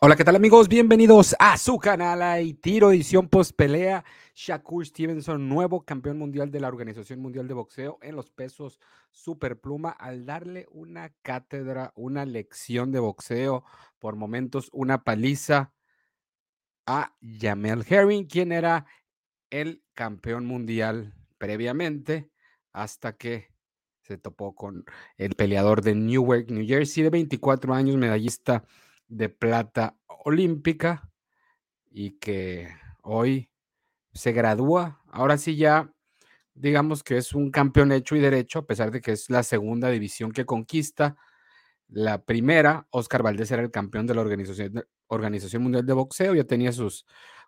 Hola, ¿qué tal amigos? Bienvenidos a su canal Hay Tiro Edición Post Pelea. Shakur Stevenson, nuevo campeón mundial de la Organización Mundial de Boxeo en los pesos superpluma, al darle una cátedra, una lección de boxeo, por momentos una paliza a Jamel Herring, quien era el campeón mundial previamente, hasta que se topó con el peleador de Newark, New Jersey, de 24 años, medallista de plata olímpica y que hoy se gradúa. Ahora sí ya, digamos que es un campeón hecho y derecho, a pesar de que es la segunda división que conquista. La primera, Oscar Valdés era el campeón de la Organización, Mundial de Boxeo, ya tenía sus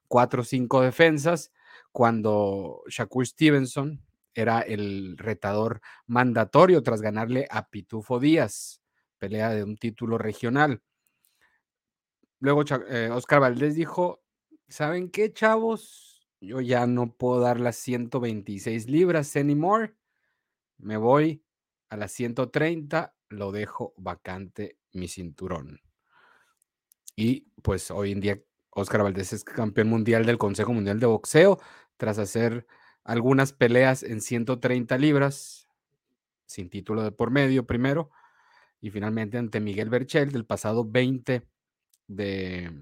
cuatro o cinco defensas, cuando Shakur Stevenson era el retador mandatorio tras ganarle a Pitufo Díaz, pelea de un título regional. Luego eh, Oscar Valdés dijo, ¿saben qué, chavos? Yo ya no puedo dar las 126 libras anymore. Me voy a las 130, lo dejo vacante mi cinturón. Y pues hoy en día Oscar Valdés es campeón mundial del Consejo Mundial de Boxeo tras hacer algunas peleas en 130 libras, sin título de por medio primero, y finalmente ante Miguel Berchel del pasado 20 de,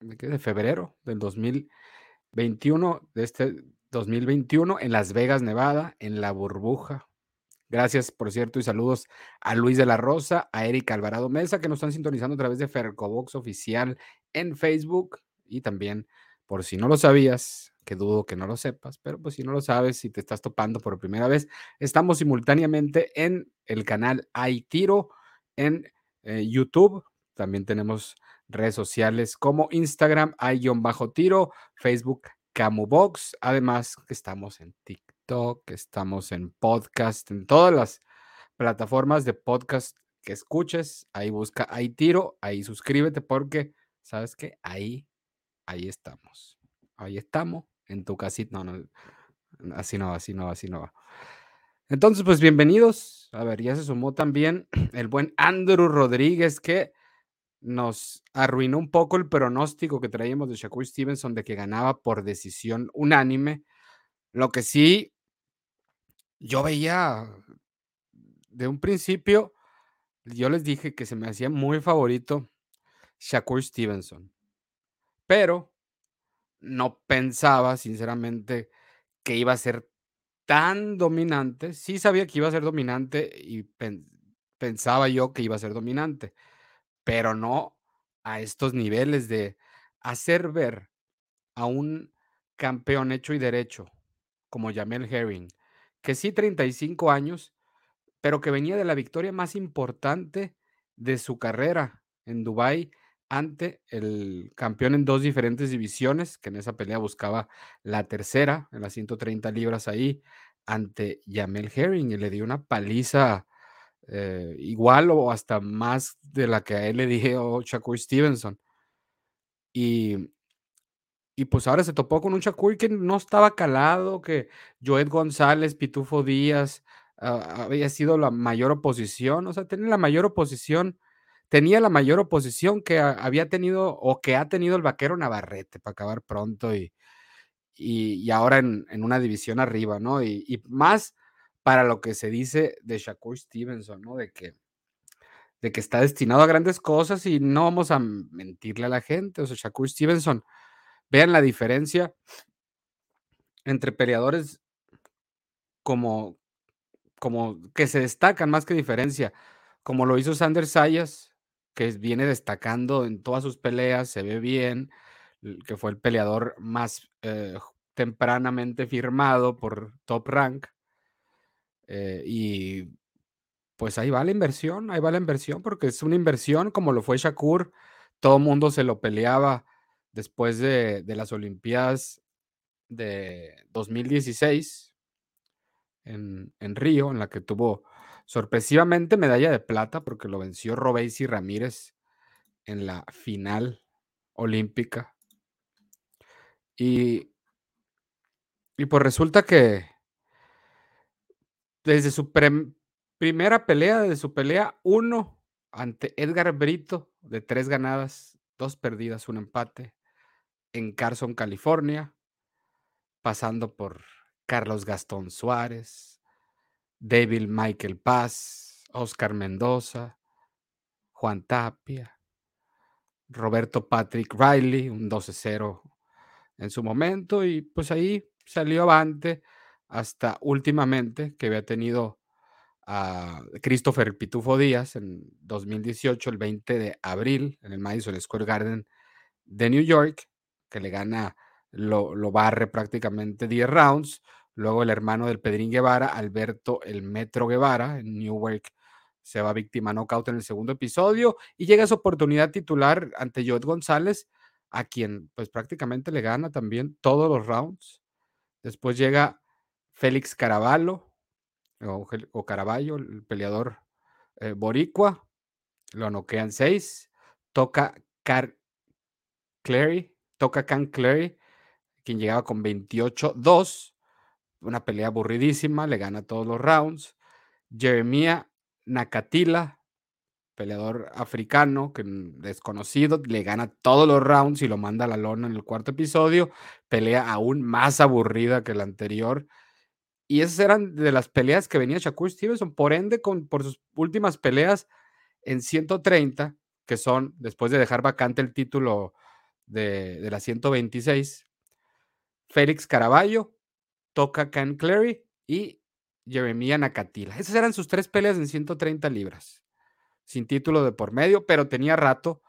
de, febrero del 2021, de este 2021, en Las Vegas, Nevada, en la burbuja. Gracias, por cierto, y saludos a Luis de la Rosa, a Erika Alvarado Mesa, que nos están sintonizando a través de Fercobox Oficial en Facebook. Y también, por si no lo sabías, que dudo que no lo sepas, pero pues si no lo sabes, si te estás topando por primera vez, estamos simultáneamente en el canal Hay Tiro en eh, YouTube. También tenemos redes sociales como Instagram, hay-tiro, Facebook, Camubox. Además, que estamos en TikTok, estamos en podcast, en todas las plataformas de podcast que escuches. Ahí busca, hay tiro, ahí suscríbete porque, ¿sabes qué? Ahí, ahí estamos. Ahí estamos, en tu casita. No, no, así no, así no, así no va. Entonces, pues bienvenidos. A ver, ya se sumó también el buen Andrew Rodríguez que nos arruinó un poco el pronóstico que traíamos de Shakur Stevenson de que ganaba por decisión unánime. Lo que sí, yo veía de un principio, yo les dije que se me hacía muy favorito Shakur Stevenson, pero no pensaba, sinceramente, que iba a ser tan dominante. Sí sabía que iba a ser dominante y pensaba yo que iba a ser dominante pero no a estos niveles de hacer ver a un campeón hecho y derecho como Jamel Herring, que sí 35 años, pero que venía de la victoria más importante de su carrera en Dubai ante el campeón en dos diferentes divisiones, que en esa pelea buscaba la tercera, en las 130 libras ahí, ante Jamel Herring, y le dio una paliza eh, igual o hasta más de la que a él le dije oh, Shakur Stevenson. Y, y pues ahora se topó con un Shakur que no estaba calado, que Joed González, Pitufo Díaz, ah, había sido la mayor oposición, o sea, tenía la mayor oposición, tenía la mayor oposición que había tenido o que ha tenido el vaquero Navarrete para acabar pronto y, y, ahora en, en, una división arriba, ¿no? Y, y más para lo que se dice de Shakur Stevenson, ¿no? De que, de que está destinado a grandes cosas y no vamos a mentirle a la gente. O sea, Shakur Stevenson, vean la diferencia entre peleadores como, como que se destacan más que diferencia, como lo hizo Sander Sayas, que viene destacando en todas sus peleas, se ve bien, que fue el peleador más eh, tempranamente firmado por Top Rank eh, y pues ahí va la inversión, ahí va la inversión, porque es una inversión como lo fue Shakur. Todo el mundo se lo peleaba después de, las Olimpiadas de 2016 en, en, Río, en la que tuvo sorpresivamente medalla de plata, porque lo venció Robesi Ramírez en la final olímpica. Y, y pues resulta que, desde su primera pelea, desde su pelea 1 ante Edgar Brito, de tres ganadas dos perdidas, un empate en Carson, California, pasando por Carlos Gastón Suárez, David Michael Paz, Oscar Mendoza, Juan Tapia, Roberto Patrick Riley, un 12-0 en su momento, y pues ahí salió avante hasta últimamente que había tenido a Christopher Pitufo Díaz en 2018, el 20 de abril, en el Madison Square Garden de New York, que le gana, lo, lo barre prácticamente 10 rounds. Luego el hermano del Pedrín Guevara, Alberto el Metro Guevara, en Newark, se va víctima knockout en el segundo episodio y llega su oportunidad titular ante Joe González, a quien pues prácticamente le gana también todos los rounds. Después llega Félix Caraballo, o, Caraballo, el peleador eh, boricua, lo noquean seis, toca Car Clary, toca Can Clary, quien llegaba con 28-2, una pelea aburridísima, le gana todos los rounds. Jeremia Nakatila, peleador africano, que desconocido, le gana todos los rounds y lo manda a la lona en el cuarto episodio. Pelea aún más aburrida que la anterior. Y esas eran de las peleas que venía Shakur Stevenson. Por ende, con, por sus últimas peleas en 130, que son después de dejar vacante el título de, de la 126, Félix Caraballo, toca Ken Clary y Jeremia Nakatila. Esas eran sus tres peleas en 130 libras, sin título de por medio, pero tenía rato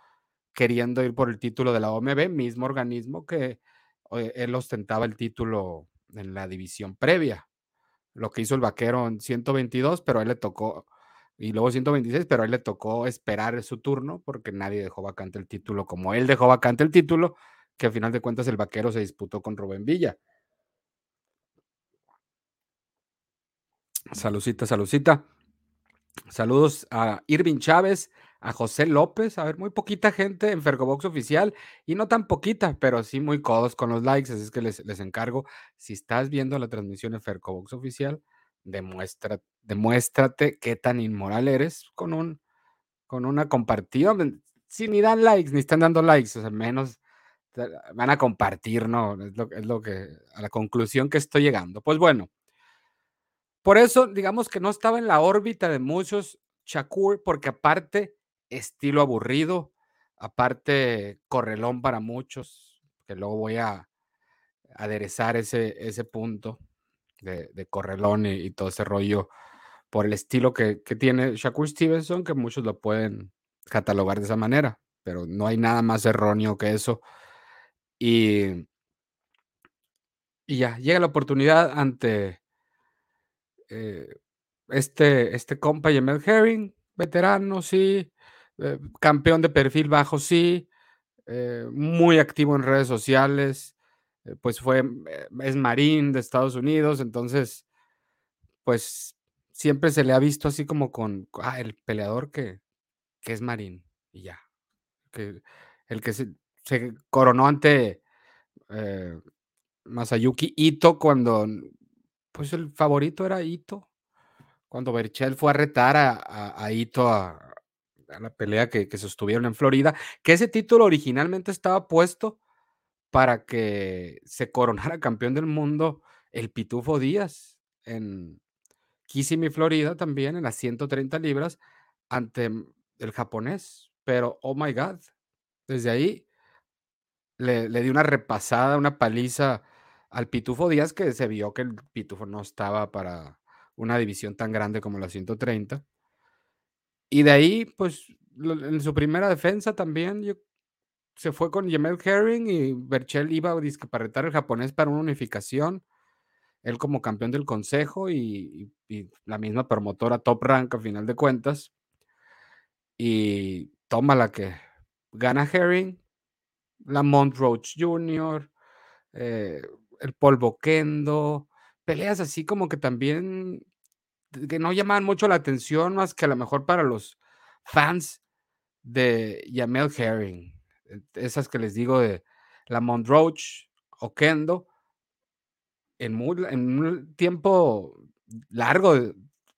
queriendo ir por el título de la OMB, mismo organismo que eh, él ostentaba el título en la división previa. Lo que hizo el vaquero en 122, pero a él le tocó, y luego 126, pero a él le tocó esperar su turno porque nadie dejó vacante el título como él dejó vacante el título, que al final de cuentas el vaquero se disputó con Rubén Villa. Salucita, salucita. Saludos a Irving Chávez, a José López, a ver, muy poquita gente en Fergobox oficial y no tan poquita, pero sí muy codos con los likes, así es que les, les encargo, si estás viendo la transmisión en Fergobox oficial, demuestra, demuéstrate qué tan inmoral eres con, un, con una compartida. Si ni dan likes, ni están dando likes, o sea, menos van a compartir, ¿no? Es lo, es lo que, a la conclusión que estoy llegando. Pues bueno, por eso, digamos que no estaba en la órbita de muchos Shakur, porque aparte, estilo aburrido, aparte, correlón para muchos, que luego voy a aderezar ese, ese punto de, correlón y, todo ese rollo por el estilo que, tiene Shakur Stevenson, que muchos lo pueden catalogar de esa manera, pero no hay nada más erróneo que eso. Y, y ya, llega la oportunidad ante eh, este, este compa Jamel Herring, veterano, sí, eh, campeón de perfil bajo, sí, eh, muy activo en redes sociales, pues fue, es marín de Estados Unidos, entonces, pues siempre se le ha visto así como con ah, el peleador que, que es marín, y ya, que el que se, coronó ante Masayuki Ito cuando pues el favorito era Ito. Cuando Berchel fue a retar a, Ito a, la pelea que, que sostuvieron en Florida, que ese título originalmente estaba puesto para que se coronara campeón del mundo el Pitufo Díaz en Kissimmee, Florida, también en las 130 libras ante el japonés. Pero, oh my God, desde ahí le, le di una repasada, una paliza al Pitufo Díaz, que se vio que el Pitufo no estaba para una división tan grande como la 130. Y de ahí, pues, en su primera defensa también se fue con Jamel Herring y Berchel iba a discaparetar el japonés para una unificación. Él como campeón del consejo y, la misma promotora Top Rank a final de cuentas. Y toma la que gana Herring, Lamont Roach Jr., eh, el polvo Kendo, peleas así como que también que no llamaban mucho la atención, más que a lo mejor para los fans de Yamel Herring, e, esas que les digo de la Roach o Kendo, en, un tiempo largo,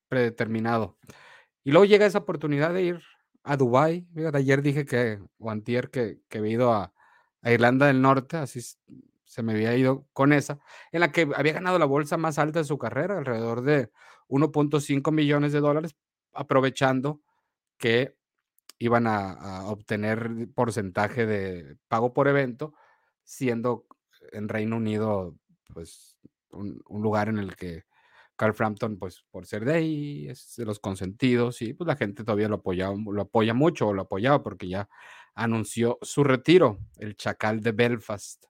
predeterminado. Y luego llega esa oportunidad de ir a Dubái. Ayer dije que, o antier, que, que había ido a, a Irlanda del Norte, así se me había ido con esa, en la que había ganado la bolsa más alta de su carrera, alrededor de 1.5 millones de dólares, aprovechando que iban a, obtener porcentaje de pago por evento, siendo en Reino Unido, pues, un, un lugar en el que Carl Frampton, pues, por ser de ahí, es de los consentidos, y pues la gente todavía lo apoyaba, lo apoya mucho, o lo apoyaba porque ya anunció su retiro, el Chacal de Belfast,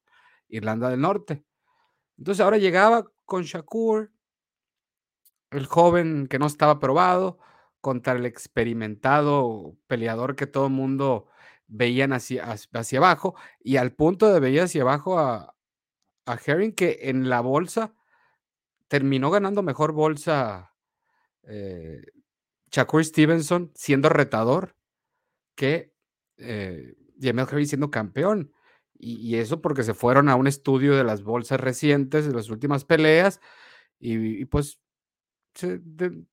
Irlanda del Norte. Entonces ahora llegaba con Shakur, el joven que no estaba probado, contra el experimentado peleador que todo el mundo veían hacia, hacia abajo, y al punto de veía hacia abajo a, a Herring, que en la bolsa terminó ganando mejor bolsa eh, Shakur Stevenson siendo retador que eh, Jamel Herring siendo campeón. Y, eso porque se fueron a un estudio de las bolsas recientes, de las últimas peleas, y, pues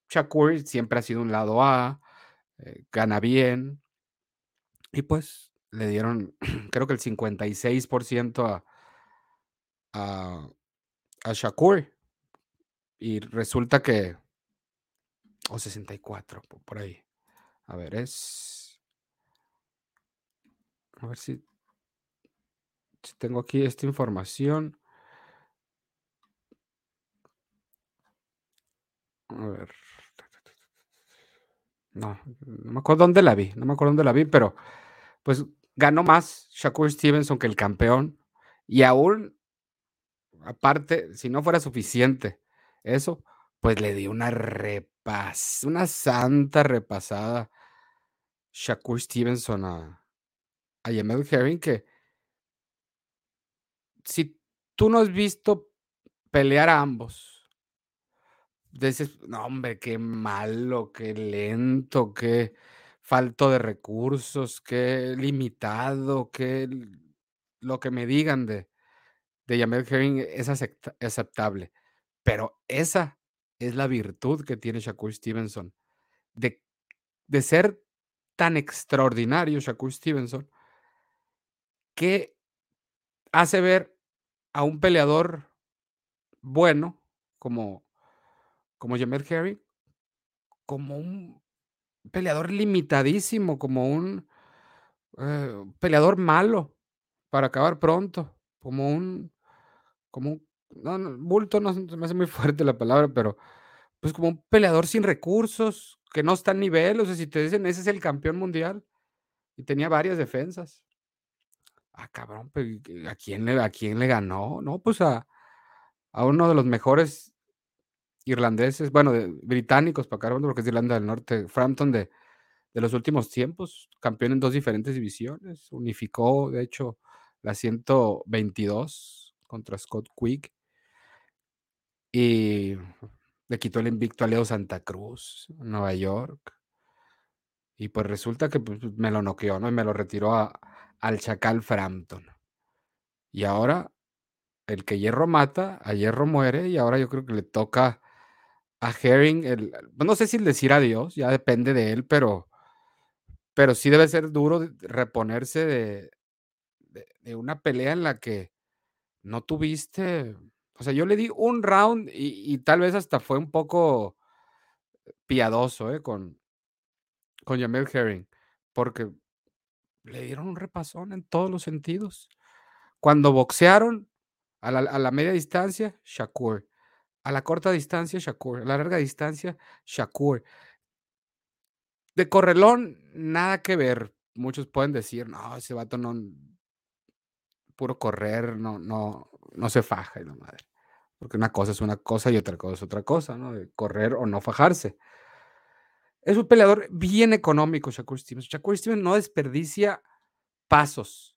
Shakur siempre ha sido un lado A, eh, gana bien, y pues le dieron, creo que el 56% a, a, a Shakur. Y resulta que. O 64, por ahí. A ver, es. A ver si. Tengo aquí esta información. A ver. No, no me acuerdo dónde la vi. No me acuerdo dónde la vi, pero. Pues ganó más Shakur Stevenson que el campeón. Y aún. Aparte, si no fuera suficiente eso, pues le dio una repas, una santa repasada Shakur Stevenson a, a Yamel Herring que si tú no has visto pelear a ambos, dices, no hombre, qué malo, qué lento, qué falto de recursos, qué limitado, qué lo que me digan de, de Herring es aceptable. Pero esa es la virtud que tiene Shakur Stevenson, de, de ser tan extraordinario Shakur Stevenson, que hace ver a un peleador bueno como, como Jamel Herring como un peleador limitadísimo, como un eh, peleador malo para acabar pronto, como un, como un no, bulto no me hace muy fuerte la palabra, pero pues como un peleador sin recursos, que no está a nivel, o sea, si te dicen ese es el campeón mundial y tenía varias defensas. Ah, cabrón, ¿a quién le, a quién le ganó? No, pues a, uno de los mejores irlandeses, bueno, británicos para acá, porque es de Irlanda del Norte, Frampton de, de los últimos tiempos, campeón en dos diferentes divisiones, unificó, de hecho, la 122 contra Scott Quick y le quitó el invicto a Leo Santa Cruz, Nueva York. Y pues resulta que pues, me lo noqueó, ¿no? Y me lo retiró a, al Chacal Frampton. Y ahora, el que hierro mata, a hierro muere, y ahora yo creo que le toca a Herring, el, pues, no sé si decir adiós, ya depende de él, pero, pero sí debe ser duro reponerse de, de, una pelea en la que no tuviste o sea, yo le di un round y, y tal vez hasta fue un poco piadoso, ¿eh? Con, con Jamel Herring, porque le dieron un repasón en todos los sentidos. Cuando boxearon a la, a la media distancia, Shakur. A la corta distancia, Shakur. A la larga distancia, Shakur. De correlón, nada que ver. Muchos pueden decir, no, ese vato no, puro correr, no, no, no se faja y la madre. Porque una cosa es una cosa y otra cosa es otra cosa, ¿no? Correr o no fajarse. Es un peleador bien económico, Shakur Stevens. Shakur Stevens no desperdicia pasos,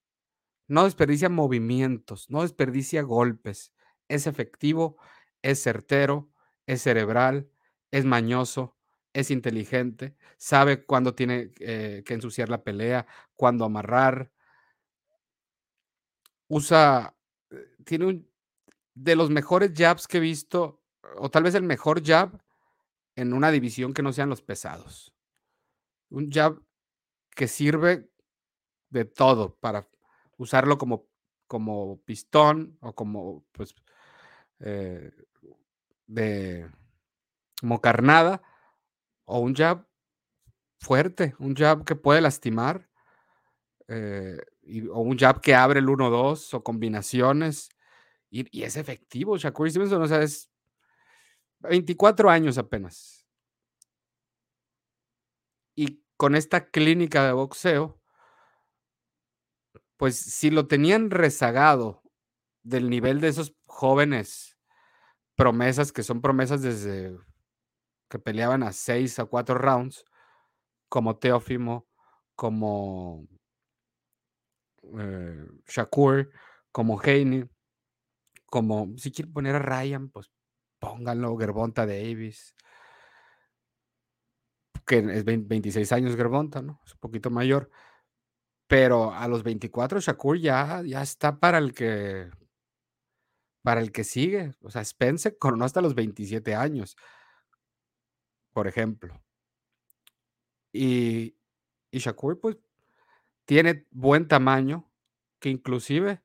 no desperdicia movimientos, no desperdicia golpes. Es efectivo, es certero, es cerebral, es mañoso, es inteligente, sabe cuándo tiene eh, que ensuciar la pelea, cuándo amarrar. Usa, eh, tiene un, de los mejores jabs que he visto, o tal vez el mejor jab en una división que no sean los pesados. Un jab que sirve de todo para usarlo como, como pistón o como, pues, eh, de como carnada o un jab fuerte, un jab que puede lastimar eh, o un jab que abre el 1-2 o combinaciones y, es efectivo. Shakur Stevenson, o sea, es 24 años apenas. Y con esta clínica de boxeo, pues si lo tenían rezagado del nivel de esos jóvenes promesas, que son promesas desde que peleaban a 6 a 4 rounds, como Teófimo, como eh, Shakur, como Haney, como si quieren poner a Ryan, pues pónganlo, Gerbonta Davis, que es 26 años Gerbonta, ¿no? Es un poquito mayor. Pero a los 24 Shakur ya, ya está para el que para el que sigue. O sea, Spence coronó hasta los 27 años, por ejemplo. Y, y Shakur, pues, tiene buen tamaño, que inclusive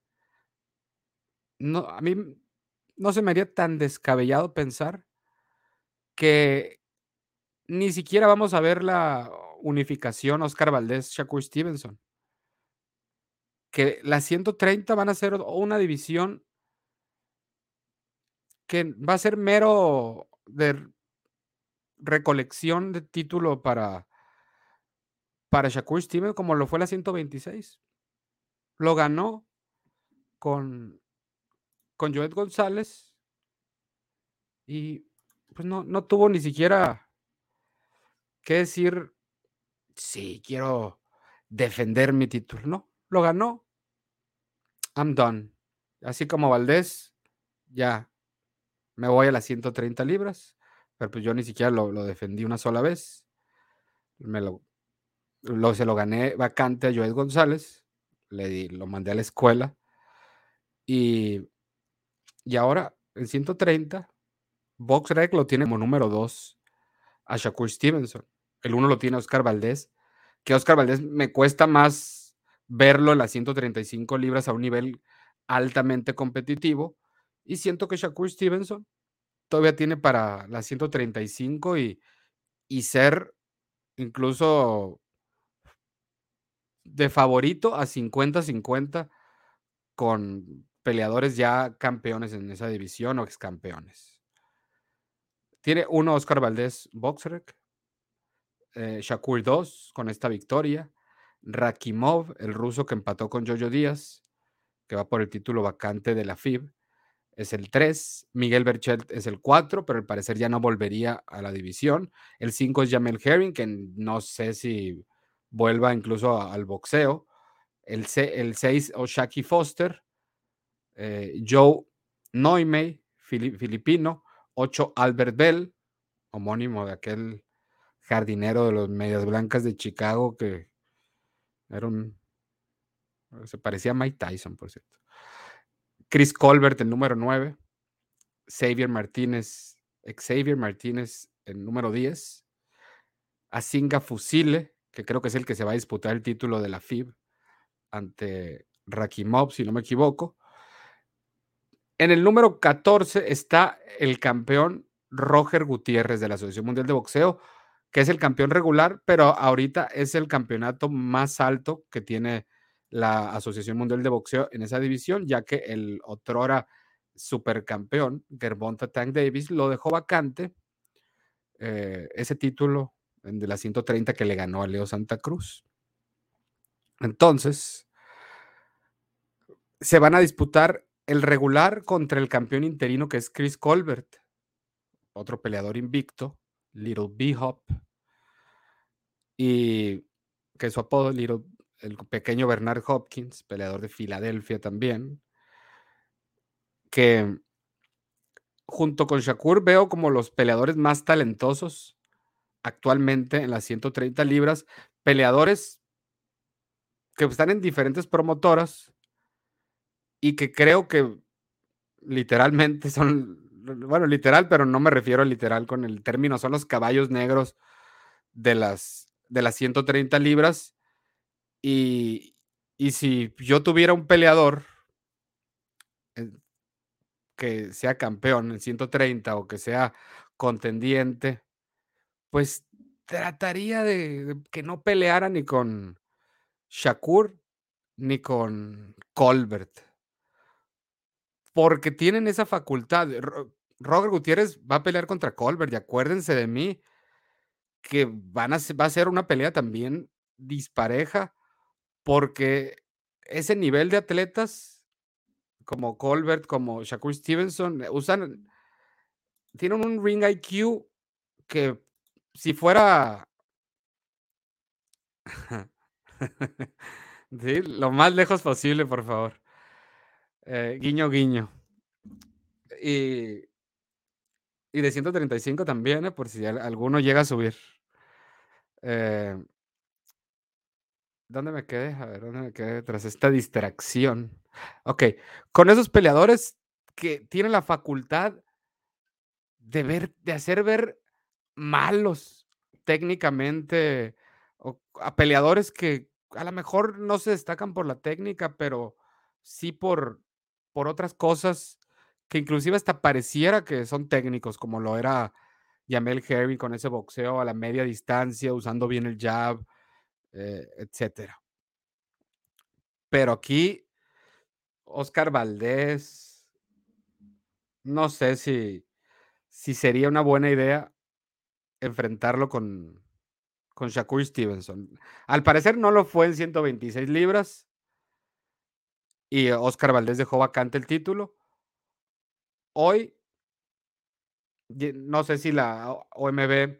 no, a mí no se me haría tan descabellado pensar que ni siquiera vamos a ver la unificación Oscar Valdés, Shakur Stevenson. Que las 130 van a ser una división que va a ser mero de recolección de título para, para Shakur Stevenson, como lo fue la 126. Lo ganó con con Joet González y pues no, no tuvo ni siquiera que decir, sí, quiero defender mi título. No, lo ganó. I'm done. Así como Valdés, ya me voy a las 130 libras, pero pues yo ni siquiera lo, defendí una sola vez. Me lo, se lo gané vacante a Joel González, le di, lo mandé a la escuela y y ahora, en 130, BoxRec lo tiene como número 2 a Shakur Stevenson. El uno lo tiene Oscar Valdés, que Oscar Valdés me cuesta más verlo en las 135 libras a un nivel altamente competitivo. Y siento que Shakur Stevenson todavía tiene para las 135 y, y ser incluso de favorito a 50-50 con peleadores ya campeones en esa división o ex campeones. Tiene uno Oscar Valdés Boxrec, eh, Shakur 2 con esta victoria, Rakimov, el ruso que empató con Jojo Díaz, que va por el título vacante de la FIB, es el 3, Miguel Berchelt es el 4, pero al parecer ya no volvería a la división. El 5 es Jamel Herring, que no sé si vuelva incluso al boxeo. El, el 6 Shaki Foster, eh, Joe Noimey, filipino, 8 Albert Bell, homónimo de aquel jardinero de los Medias Blancas de Chicago que era un, se parecía a Mike Tyson, por cierto. Chris Colbert, el número 9. Xavier Martínez, Xavier Martínez, el número 10. Asinga Fusile, que creo que es el que se va a disputar el título de la FIB ante Rakimov, si no me equivoco. En el número 14 está el campeón Roger Gutiérrez de la Asociación Mundial de Boxeo, que es el campeón regular, pero ahorita es el campeonato más alto que tiene la Asociación Mundial de Boxeo en esa división, ya que el otrora supercampeón, Gervonta Tank Davis, lo dejó vacante eh, ese título de la 130 que le ganó a Leo Santa Cruz. Entonces, se van a disputar el regular contra el campeón interino que es Chris Colbert, otro peleador invicto, Little B-Hop, y que su apodo, Little, el pequeño Bernard Hopkins, peleador de Filadelfia también, que junto con Shakur veo como los peleadores más talentosos actualmente en las 130 libras, peleadores que están en diferentes promotoras, y que creo que literalmente son, bueno, literal, pero no me refiero a literal con el término, son los caballos negros de las, de las 130 libras Y, y si yo tuviera un peleador eh, que sea campeón en 130 o que sea contendiente, pues trataría de, que no peleara ni con Shakur ni con Colbert. Porque tienen esa facultad. Roger Gutiérrez va a pelear contra Colbert y acuérdense de mí que van a, va a ser una pelea también dispareja porque ese nivel de atletas como Colbert, como Shakur Stevenson, usan, tienen un ring IQ que si fuera lo más lejos posible, por favor. Eh, guiño, guiño. Y, y de 135 también, ¿eh? por si alguno llega a subir. Eh, ¿Dónde me quedé? A ver, ¿dónde me quedé tras esta distracción? Ok, con esos peleadores que tienen la facultad de ver, de hacer ver malos técnicamente, o a peleadores que a lo mejor no se destacan por la técnica, pero sí por, por otras cosas que inclusive hasta pareciera que son técnicos, como lo era Yamel Herring con ese boxeo a la media distancia, usando bien el jab, eh, etcétera. Pero aquí, Oscar Valdés, no sé si, si sería una buena idea enfrentarlo con, con Shakur Stevenson. Al parecer no lo fue en 126 libras. Y Oscar Valdés dejó vacante el título. Hoy, no sé si la OMB,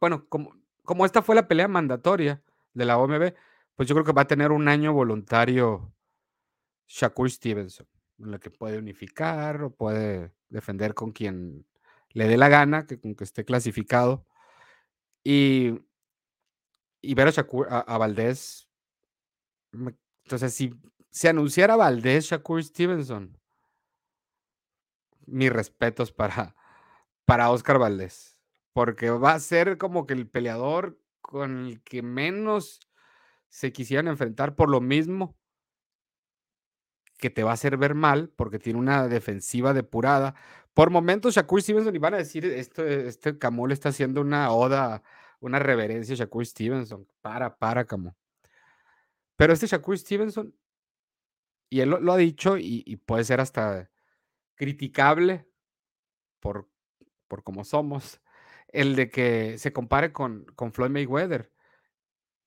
bueno, como, como esta fue la pelea mandatoria de la OMB, pues yo creo que va a tener un año voluntario Shakur Stevenson, en la que puede unificar o puede defender con quien le dé la gana, que con que esté clasificado. Y, y ver a, Shakur, a, Valdés. Entonces, si se anunciara Valdés, Shakur Stevenson, mis respetos para, para Oscar Valdés, porque va a ser como que el peleador con el que menos se quisieran enfrentar por lo mismo que te va a hacer ver mal, porque tiene una defensiva depurada. Por momentos, Shakur Stevenson, y van a decir, este, este Camol está haciendo una oda, una reverencia a Shakur Stevenson. Para, para, Camol. Pero este Shakur Stevenson, y él lo, ha dicho, y, puede ser hasta criticable por, por cómo somos, el de que se compare con, con Floyd Mayweather.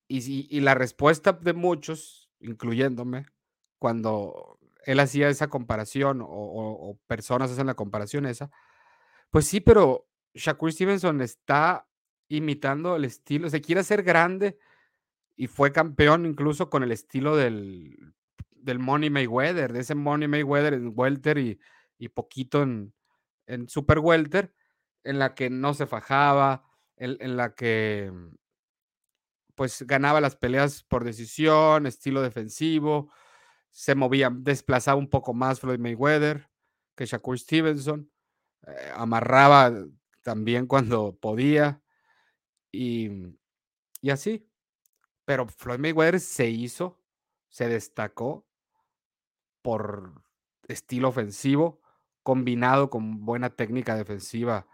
Y, y la respuesta de muchos, incluyéndome, cuando él hacía esa comparación o, personas hacen la comparación esa, pues sí, pero Shakur Stevenson está imitando el estilo, se quiere hacer grande y fue campeón incluso con el estilo del, del Money Mayweather, de ese Money Mayweather en Welter y, poquito en, en Super Welter, en la que no se fajaba, en la que pues ganaba las peleas por decisión, estilo defensivo, se movía, desplazaba un poco más Floyd Mayweather que Shakur Stevenson, eh, amarraba también cuando podía y, y así. Pero Floyd Mayweather se hizo, se destacó por estilo ofensivo combinado con buena técnica defensiva,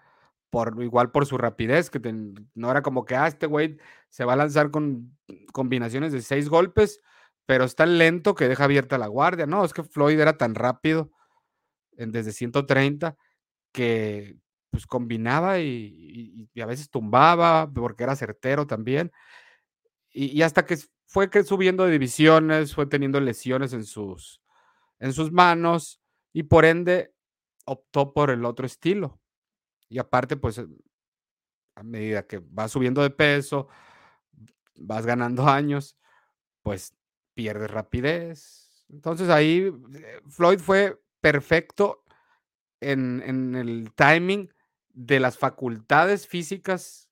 por igual por su rapidez, que no era como que, ah, este güey se va a lanzar con combinaciones de seis golpes pero es tan lento que deja abierta la guardia. No, es que Floyd era tan rápido en, desde 130 que pues combinaba y, a veces tumbaba porque era certero también. Y, hasta que fue que subiendo de divisiones, fue teniendo lesiones en sus, en sus manos y por ende optó por el otro estilo. Y aparte, pues a medida que vas subiendo de peso, vas ganando años, pues pierde rapidez. Entonces ahí eh, Floyd fue perfecto en, el timing de las facultades físicas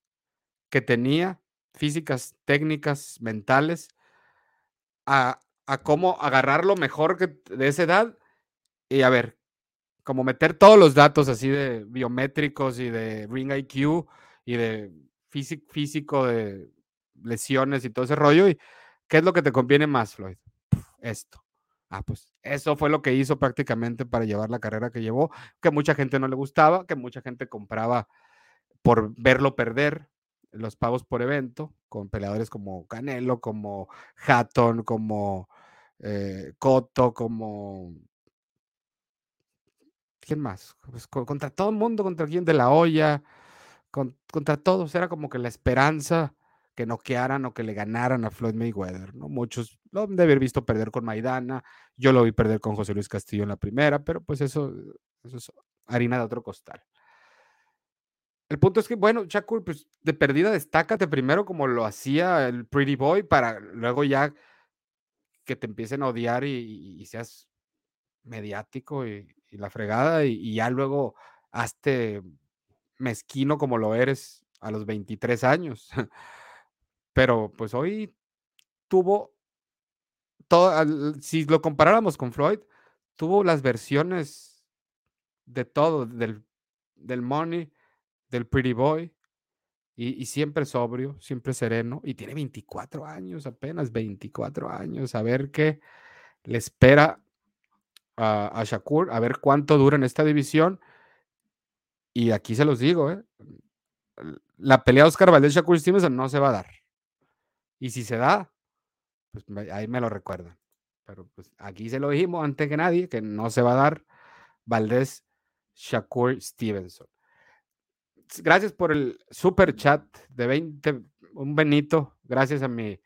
que tenía, físicas, técnicas, mentales, a, cómo agarrar lo mejor de esa edad y a ver, como meter todos los datos así de biométricos y de ring IQ y de físico, físico de lesiones y todo ese rollo y ¿Qué es lo que te conviene más, Floyd? Esto. Ah, pues eso fue lo que hizo prácticamente para llevar la carrera que llevó, que mucha gente no le gustaba, que mucha gente compraba por verlo perder los pagos por evento, con peleadores como Canelo, como Hatton, como eh, Cotto, como... ¿Quién más? Pues, contra todo el mundo, contra quien de la olla, contra todos. Era como que la esperanza que noquearan o que le ganaran a Floyd Mayweather, ¿no? Muchos lo de haber visto perder con Maidana, yo lo vi perder con José Luis Castillo en la primera, pero pues eso, eso es harina de otro costal. El punto es que, bueno, Shakur, pues de perdida, destácate primero como lo hacía el Pretty Boy para luego ya que te empiecen a odiar y, seas mediático y, la fregada y, ya luego hazte mezquino como lo eres a los 23 años. Pero pues hoy tuvo todo, si lo comparáramos con Floyd, tuvo las versiones de todo, del, del Money, del Pretty Boy, y, siempre sobrio, siempre sereno, y tiene 24 años, apenas 24 años, a ver qué le espera a, Shakur, a ver cuánto dura en esta división. Y aquí se los digo, ¿eh? la pelea Oscar Valdez-Shakur Stevenson no se va a dar. Y si se da, pues ahí me lo recuerdan. Pero pues aquí se lo dijimos antes que nadie, que no se va a dar Valdés Shakur Stevenson gracias por el super chat de 20, un Benito, gracias a mi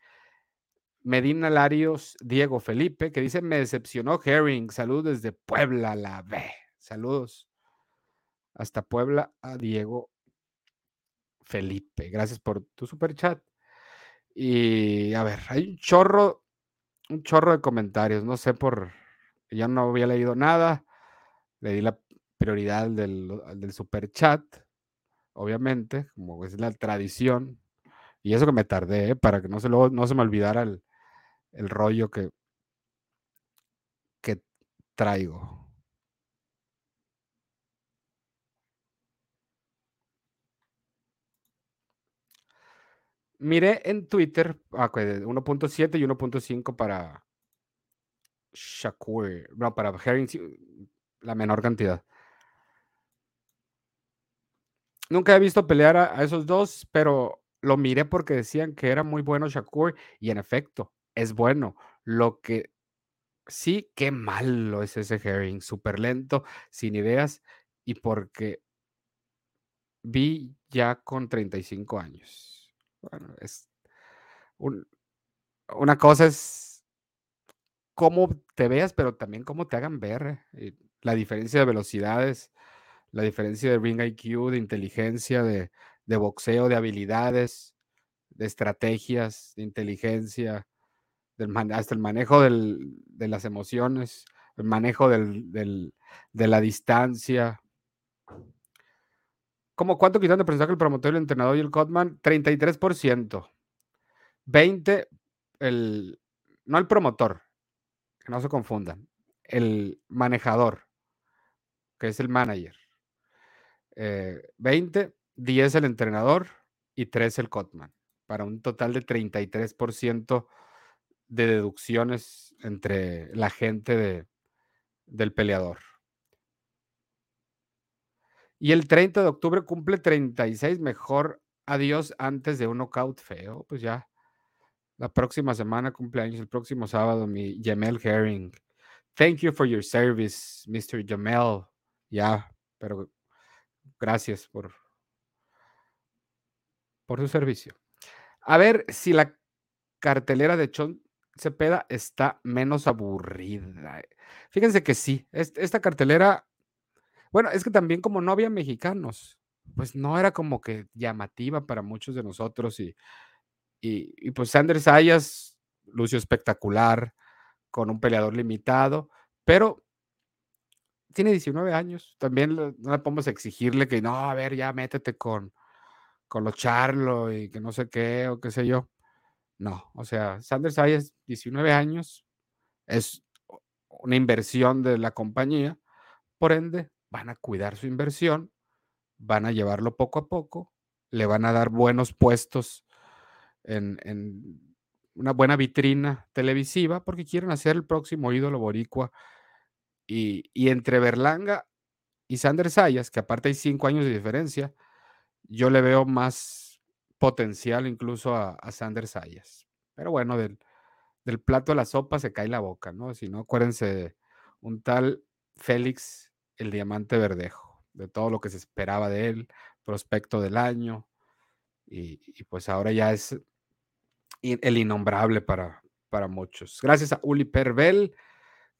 Medina Larios Diego Felipe, que dice, me decepcionó Herring, saludos desde Puebla, la B. Saludos hasta Puebla a Diego Felipe. Gracias por tu super chat. Y a ver, hay un chorro, un chorro de comentarios. No sé por, ya no había leído nada. Le di la prioridad del, del super chat obviamente, como es la tradición, y eso que me tardé, ¿eh? para que no se, no se me olvidara el, rollo que, que traigo. Miré en Twitter 1.7 ah, y 1.5 para Shakur, no, para Herring, la menor cantidad. Nunca he visto pelear a, esos dos, pero lo miré porque decían que era muy bueno Shakur y en efecto, es bueno. Lo que sí, qué malo es ese Herring, súper lento, sin ideas y porque vi ya con 35 años. Bueno, es una cosa es cómo te veas, pero también cómo te hagan ver. Eh, la diferencia de velocidades la diferencia de ring IQ, de inteligencia, de, boxeo, de habilidades, de estrategias, de inteligencia, del hasta el manejo de las emociones, el manejo de la distancia. ¿Cómo cuánto quitan de porcentaje el promotor, el entrenador y el Cotman? 33%. 20% el, no el promotor, que no se confundan, el manejador, que es el manager. 20, eh, 10 el entrenador y 3 el Cotman, para un total de 33% de deducciones entre la gente de, del peleador. Y el 30 de octubre cumple 36, mejor adiós antes de un knockout feo, pues ya. La próxima semana cumpleaños, el próximo sábado, mi Jamel Herring. Thank you for your service, Mr. Jamel. Ya, pero Gracias por, por su servicio. A ver si la cartelera de Chon Cepeda está menos aburrida. Fíjense que sí, esta cartelera, bueno, es que también como no había mexicanos, pues no era como que llamativa para muchos de nosotros y, y, pues Sanders Ayas, lucio espectacular, con un peleador limitado, pero tiene 19 años. También no le podemos exigirle que no, a ver, ya métete con, con los Charlo y que no sé qué o qué sé yo. No, o sea, Sanders Hayes, 19 años, es una inversión de la compañía, por ende, van a cuidar su inversión, van a llevarlo poco a poco, le van a dar buenos puestos en, una buena vitrina televisiva porque quieren hacer el próximo ídolo boricua. Y, y entre Berlanga y Sander Sayas, que aparte hay cinco años de diferencia, yo le veo más potencial incluso a, a Sander Sayas. Pero bueno, del, del plato a la sopa se cae la boca, ¿no? Si no, acuérdense, un tal Félix, el diamante verdejo, de todo lo que se esperaba de él, prospecto del año, y, pues ahora ya es el innombrable para, para muchos. Gracias a Uli Pervel,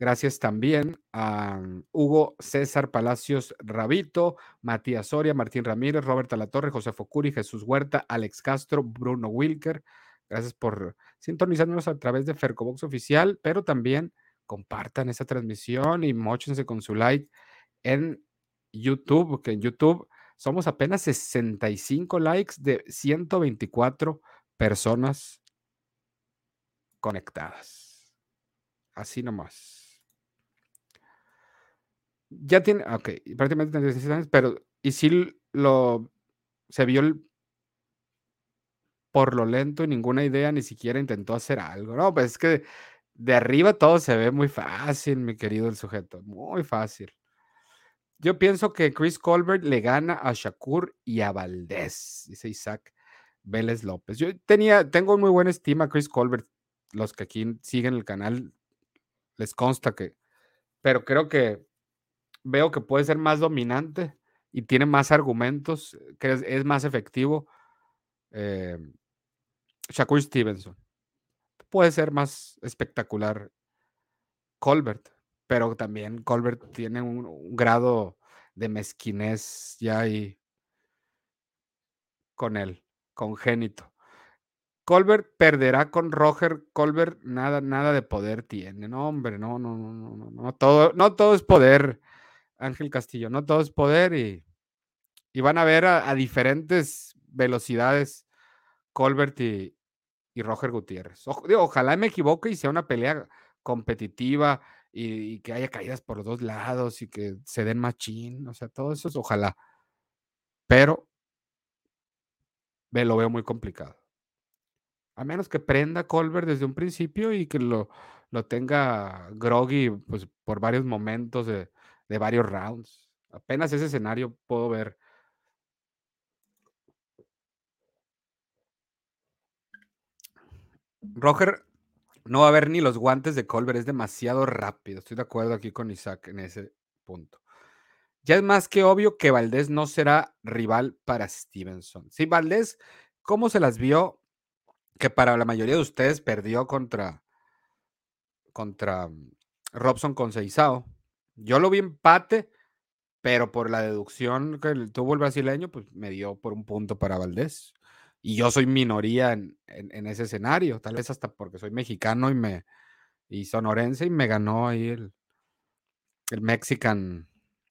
gracias también a Hugo César Palacios Rabito, Matías Soria, Martín Ramírez, Roberta Latorre, José Focuri, Jesús Huerta, Alex Castro, Bruno Wilker. Gracias por sintonizarnos a través de Fercobox Oficial, pero también compartan esa transmisión y mochense con su like en YouTube, que en YouTube somos apenas 65 likes de 124 personas conectadas. Así nomás. Ya tiene, ok, prácticamente 36 años, pero y si lo se vio por lo lento ninguna idea, ni siquiera intentó hacer algo. No, pues es que de arriba todo se ve muy fácil, mi querido el sujeto, muy fácil. Yo pienso que Chris Colbert le gana a Shakur y a Valdés, dice Isaac Vélez López. Yo tenía, tengo muy buena estima a Chris Colbert. Los que aquí siguen el canal les consta que, pero creo que veo que puede ser más dominante y tiene más argumentos, que es, más efectivo. Eh, Shakur Stevenson puede ser más espectacular Colbert, pero también Colbert tiene un, grado de mezquinez ya ahí con él, congénito. Colbert perderá con Roger Colbert, nada, nada de poder tiene. No, hombre, no, no, no, no, no, no, todo, no todo es poder, Ángel Castillo, no todo es poder y, y van a ver a, diferentes velocidades Colbert y, y Roger Gutiérrez. Ojalá me equivoque y sea una pelea competitiva y, y, que haya caídas por los dos lados y que se den machín, o sea, todo eso es ojalá. Pero me lo veo muy complicado. A menos que prenda Colbert desde un principio y que lo, lo tenga groggy pues, por varios momentos de, de varios rounds. Apenas ese escenario puedo ver. Roger no va a ver ni los guantes de Colbert, es demasiado rápido. Estoy de acuerdo aquí con Isaac en ese punto. Ya es más que obvio que Valdés no será rival para Stevenson. Sí, Valdés, ¿cómo se las vio? Que para la mayoría de ustedes perdió contra, contra Robson con Seizao. Yo lo vi empate, pero por la deducción que tuvo el brasileño, pues me dio por un punto para Valdés. Y yo soy minoría en, en, ese escenario, tal vez hasta porque soy mexicano y me y sonorense y me ganó ahí el, el Mexican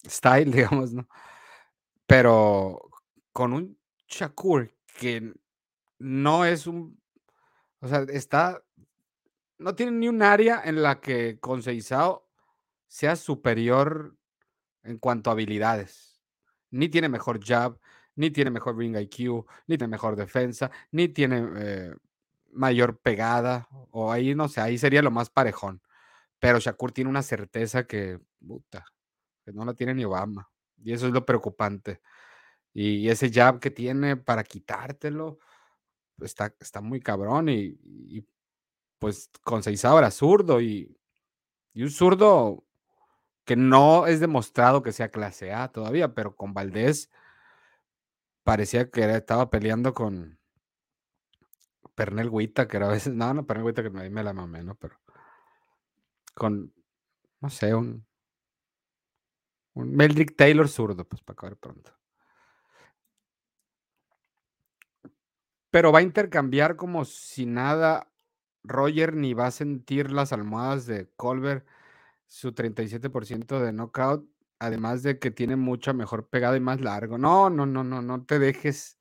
style, digamos, ¿no? Pero con un Shakur que no es un, o sea, está, no tiene ni un área en la que con Seizao sea superior en cuanto a habilidades. Ni tiene mejor jab, ni tiene mejor ring IQ, ni tiene mejor defensa, ni tiene eh, mayor pegada, o ahí no sé, ahí sería lo más parejón. Pero Shakur tiene una certeza que, puta, que no la tiene ni Obama. Y eso es lo preocupante. Y ese jab que tiene para quitártelo está, está muy cabrón. Y, pues con Seizao era zurdo y, y, un zurdo que no es demostrado que sea clase A todavía, pero con Valdés parecía que estaba peleando con Pernel Huita, que era a veces, no, no, Pernel Huita que me, me la mamé, ¿no? Pero con, no sé, un un Meldrick Taylor zurdo, pues para acabar pronto. Pero va a intercambiar como si nada Roger ni va a sentir las almohadas de Colbert, su 37% de knockout, además de que tiene mucha mejor pegada y más largo. No, no, no, no, no te dejes,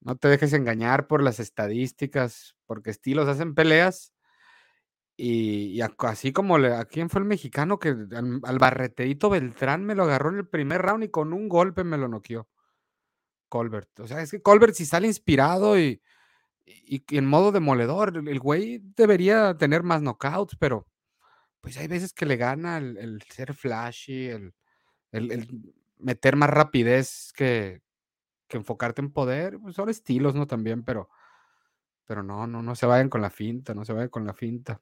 no te dejes engañar por las estadísticas, porque estilos hacen peleas y, así como ¿a quién fue el mexicano que al, al, barreteito Beltrán me lo agarró en el primer round y con un golpe me lo noqueó? Colbert. O sea, es que Colbert si sale inspirado y, y, en modo demoledor. El güey debería tener más knockouts, pero pues hay veces que le gana el, ser flashy, el, meter más rapidez que, enfocarte en poder. Pues son estilos, ¿no? También, pero, pero no, no, no se vayan con la finta, no se vayan con la finta.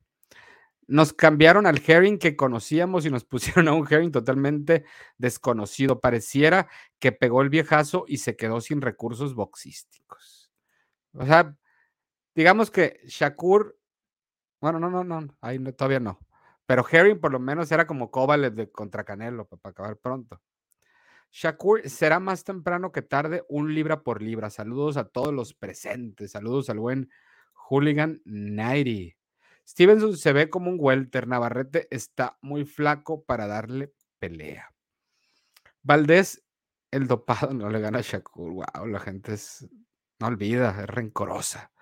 Nos cambiaron al Herring que conocíamos y nos pusieron a un Herring totalmente desconocido. Pareciera que pegó el viejazo y se quedó sin recursos boxísticos. O sea, digamos que Shakur, bueno, no, no, no, ahí todavía no. Pero Herring por lo menos era como Kovalev de contra Canelo para acabar pronto. Shakur será más temprano que tarde, un libra por libra. Saludos a todos los presentes. Saludos al buen Hooligan 90. Stevenson se ve como un welter. Navarrete está muy flaco para darle pelea. Valdés, el dopado no le gana a Shakur. Wow, la gente es, no olvida, es rencorosa.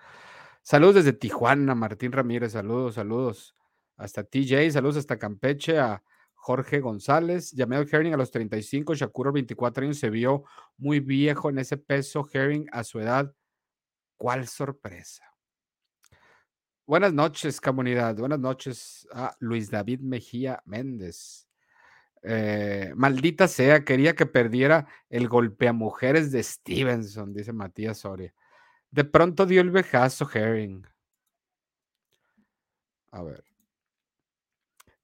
Saludos desde Tijuana, Martín Ramírez, saludos, saludos. Hasta TJ, saludos hasta Campeche, a Jorge González. Jamel Herring a los 35, Shakur a 24 años, se vio muy viejo en ese peso. Herring a su edad, ¿cuál sorpresa? Buenas noches, comunidad. Buenas noches a Luis David Mejía Méndez. Eh, maldita sea, quería que perdiera el golpe a mujeres de Stevenson, dice Matías Soria. De pronto dio el vejazo Herring. A ver.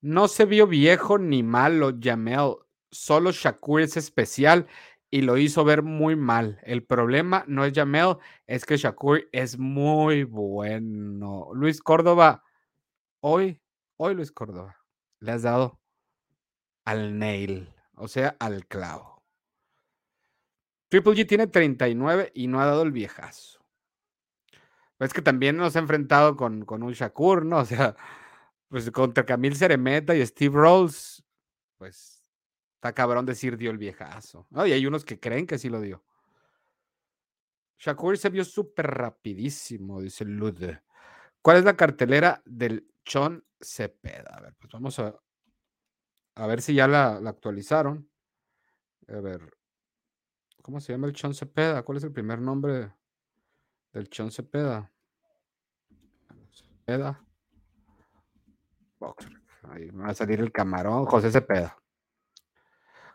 No se vio viejo ni malo, Jamel. Solo Shakur es especial y lo hizo ver muy mal. El problema no es Jamel, es que Shakur es muy bueno. Luis Córdoba, hoy, hoy Luis Córdoba, le has dado al nail, o sea, al clavo. Triple G tiene 39 y no ha dado el viejazo. Es que también nos ha enfrentado con, un Shakur, ¿no? O sea, pues contra Camil Ceremeta y Steve Rolls, pues está cabrón decir dio el viejazo. ¿no? Y hay unos que creen que sí lo dio. Shakur se vio súper rapidísimo, dice Lude. ¿Cuál es la cartelera del Chon Cepeda? A ver, pues vamos a, a ver si ya la, la actualizaron. A ver, ¿cómo se llama el Chon Cepeda? ¿Cuál es el primer nombre? del Chon Cepeda. Cepeda. Ahí va a salir el camarón. José Cepeda.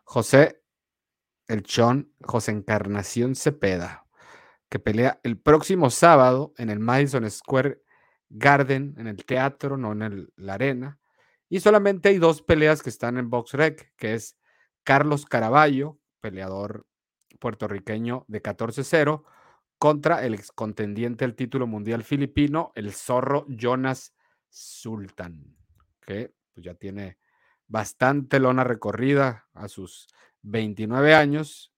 José, el Chon, José Encarnación Cepeda, que pelea el próximo sábado en el Madison Square Garden, en el teatro, no en la arena. Y solamente hay dos peleas que están en BoxRec, que es Carlos Caraballo, peleador puertorriqueño de 14-0, contra el ex contendiente al título mundial filipino, el zorro Jonas Sultan, que pues, ya tiene bastante lona recorrida a sus 29 años,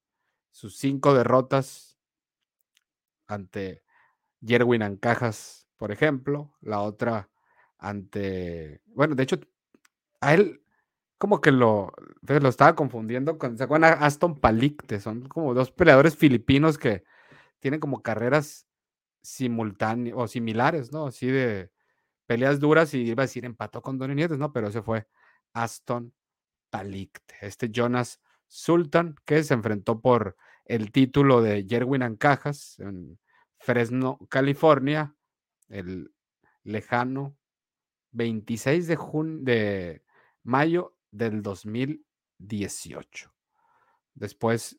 sus cinco derrotas ante Yerwin Ancajas, por ejemplo, la otra ante, bueno, de hecho, a él como que lo, lo estaba confundiendo con, ¿se acuerdan? Aston Palicte, son como dos peleadores filipinos que tienen como carreras simultáneas o similares, ¿no? Así de peleas duras y iba a decir empató con Donny Nietes, ¿no? Pero ese fue Aston Palicte, este Jonas Sultan, que se enfrentó por el título de Jerwin Ancajas en Fresno, California, el lejano 26 de, de mayo del 2018. Después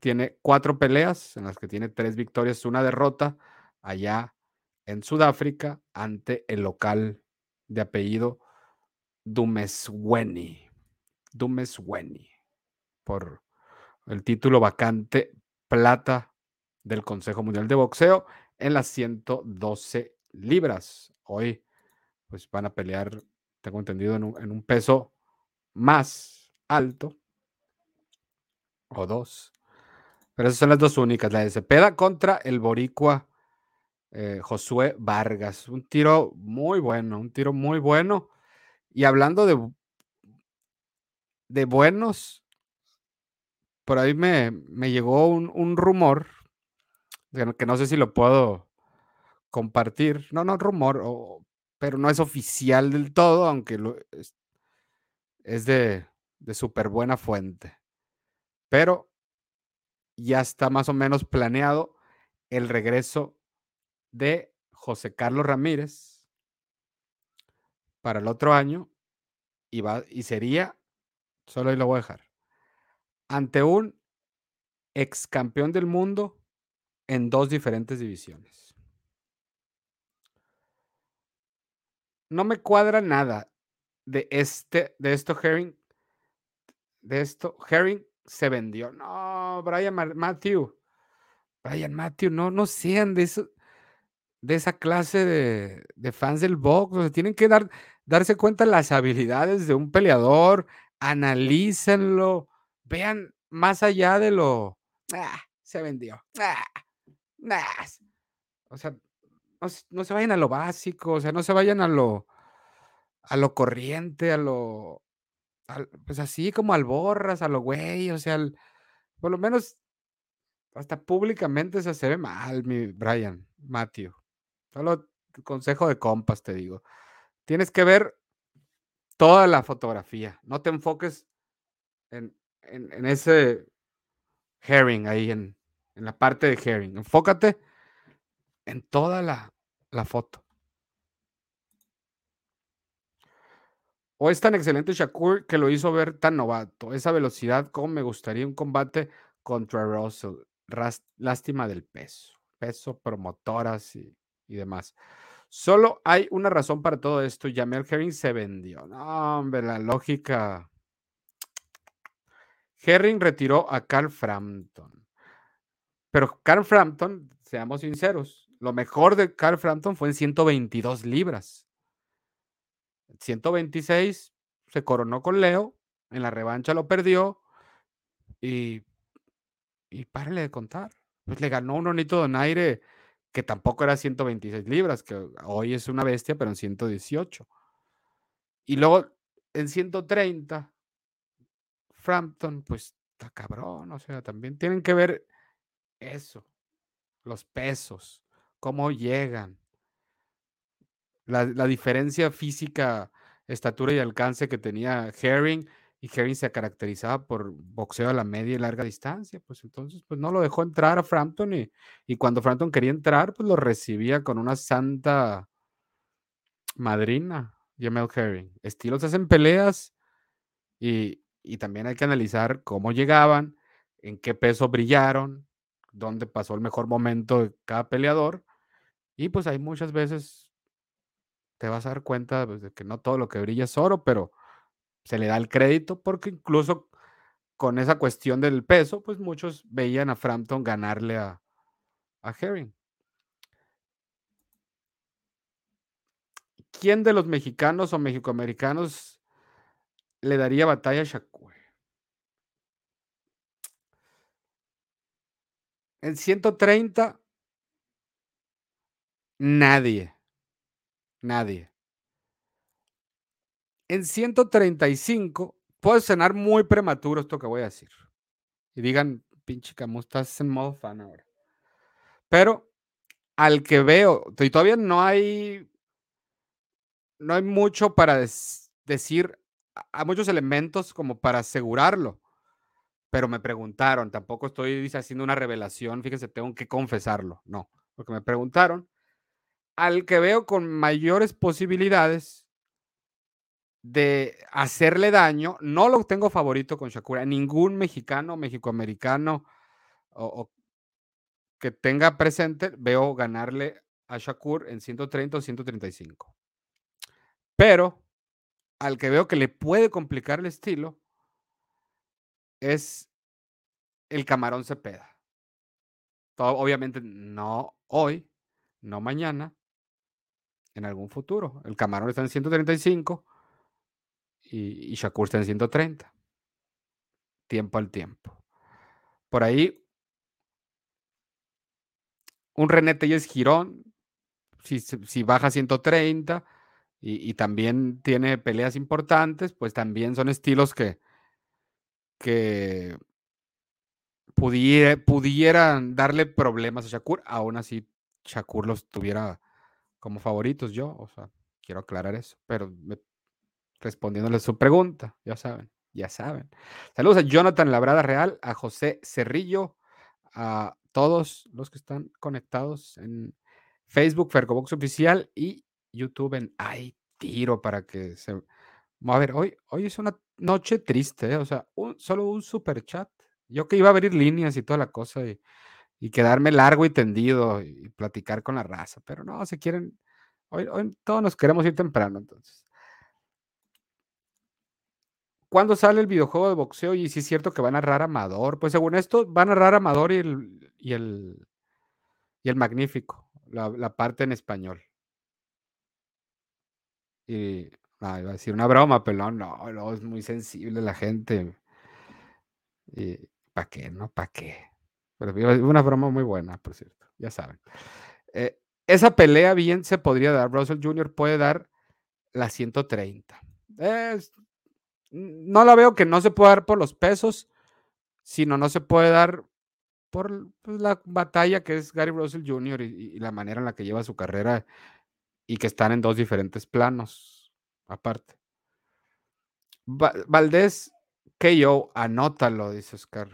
tiene cuatro peleas en las que tiene tres victorias, una derrota allá en Sudáfrica ante el local de apellido Dumesweni. Dumesweni. Por el título vacante plata del Consejo Mundial de Boxeo en las 112 libras. Hoy pues van a pelear, tengo entendido, en un, peso más alto o dos pero esas son las dos únicas, la de Cepeda contra el Boricua eh, Josué Vargas. Un tiro muy bueno, un tiro muy bueno. Y hablando de, de buenos, por ahí me, llegó un, rumor, que no sé si lo puedo compartir. No, no, rumor, pero no es oficial del todo, aunque es, es de, de súper buena fuente. Pero ya está más o menos planeado el regreso de José Carlos Ramírez para el otro año y, va, y sería, solo ahí lo voy a dejar, ante un ex campeón del mundo en dos diferentes divisiones. No me cuadra nada de este, de esto Herring, de esto Herring se vendió. No, Brian Matthew, Brian Matthew, no, no sean de eso, de esa clase de, fans del box. tienen que dar, darse cuenta de las habilidades de un peleador, analícenlo, vean más allá de lo. Ah, se vendió. Ah, o sea, no, se vayan a lo básico, o sea, no se vayan a lo, a lo corriente, a lo, pues así como al borras, a lo güey, o sea, por lo menos hasta públicamente se ve mal, mi Brian, Matthew. Solo consejo de compas, te digo. Tienes que ver toda la fotografía. No te enfoques en, ese herring ahí, en, la parte de herring. Enfócate en toda la, la foto. O es tan excelente Shakur que lo hizo ver tan novato. Esa velocidad, como me gustaría un combate contra Russell. lástima del peso. Peso, promotoras y y demás. Solo hay una razón para todo esto. Jamel Herring se vendió. No, hombre, la lógica. Herring retiró a Carl Frampton. Pero Carl Frampton, seamos sinceros, lo mejor de Carl Frampton fue en 122 libras. 126 se coronó con Leo, en la revancha lo perdió y, y párale de contar. Pues le ganó un bonito donaire que tampoco era 126 libras, que hoy es una bestia, pero en 118. Y luego en 130, Frampton, pues está cabrón, o sea, también tienen que ver eso, los pesos, cómo llegan, la, la diferencia física, estatura y alcance que tenía Herring y Herring se caracterizaba por boxeo a la media y larga distancia, pues entonces pues no lo dejó entrar a Frampton y, cuando Frampton quería entrar, pues lo recibía con una santa madrina, Jamel Herring. Estilos hacen peleas y, y también hay que analizar cómo llegaban, en qué peso brillaron, dónde pasó el mejor momento de cada peleador. Y pues hay muchas veces te vas a dar cuenta pues, de que no todo lo que brilla es oro, pero se le da el crédito porque incluso con esa cuestión del peso, pues muchos veían a Frampton ganarle a, a Herring. ¿Quién de los mexicanos o mexicoamericanos le daría batalla a Shakur? En 130, nadie. Nadie. En 135, puede sonar muy prematuro esto que voy a decir. Y digan, pinche Camus, estás en modo fan ahora. Pero al que veo, y todavía no hay, no hay mucho para decir, hay muchos elementos como para asegurarlo. Pero me preguntaron, tampoco estoy haciendo una revelación, fíjense, tengo que confesarlo, no, porque me preguntaron, al que veo con mayores posibilidades de hacerle daño. No lo tengo favorito con Shakur. ningún mexicano, mexicoamericano o, que tenga presente, veo ganarle a Shakur en 130 o 135. Pero al que veo que le puede complicar el estilo es el camarón Cepeda. obviamente no hoy, no mañana, en algún futuro. El camarón está en 135 y, Shakur está en 130. Tiempo al tiempo. Por ahí, un René Telles Girón, si, si baja 130 y, y, también tiene peleas importantes, pues también son estilos que, que pudieran darle problemas a Shakur. Aún así, Shakur los tuviera como favoritos yo, o sea, quiero aclarar eso, pero me respondiéndole su pregunta. Ya saben, ya saben. Saludos a Jonathan Labrada Real, a José Cerrillo, a todos los que están conectados en Facebook, Fergobox Oficial y YouTube en Ay Tiro para que se. A ver, hoy, hoy es una noche triste, ¿eh? o sea, solo un super chat. Yo que iba a abrir líneas y toda la cosa y, y quedarme largo y tendido y platicar con la raza, pero no, se quieren. Hoy, hoy todos nos queremos ir temprano, entonces. ¿Cuándo sale el videojuego de boxeo? Y si es cierto que va a narrar Amador. Pues según esto, va a narrar Amador y el, y el, y el Magnífico, la, parte en español. Y iba a decir una broma, pero no, no, es muy sensible la gente. Y ¿para qué? ¿No? ¿Para qué? Pero una broma muy buena, por cierto, ya saben. Eh, esa pelea bien se podría dar. Russell Jr. puede dar la 130. Es, no la veo que no se pueda dar por los pesos, sino no se puede dar por pues, la batalla que es Gary Russell Jr. Y, la manera en la que lleva su carrera y que están en dos diferentes planos aparte. Valdés, que yo, anótalo, dice Oscar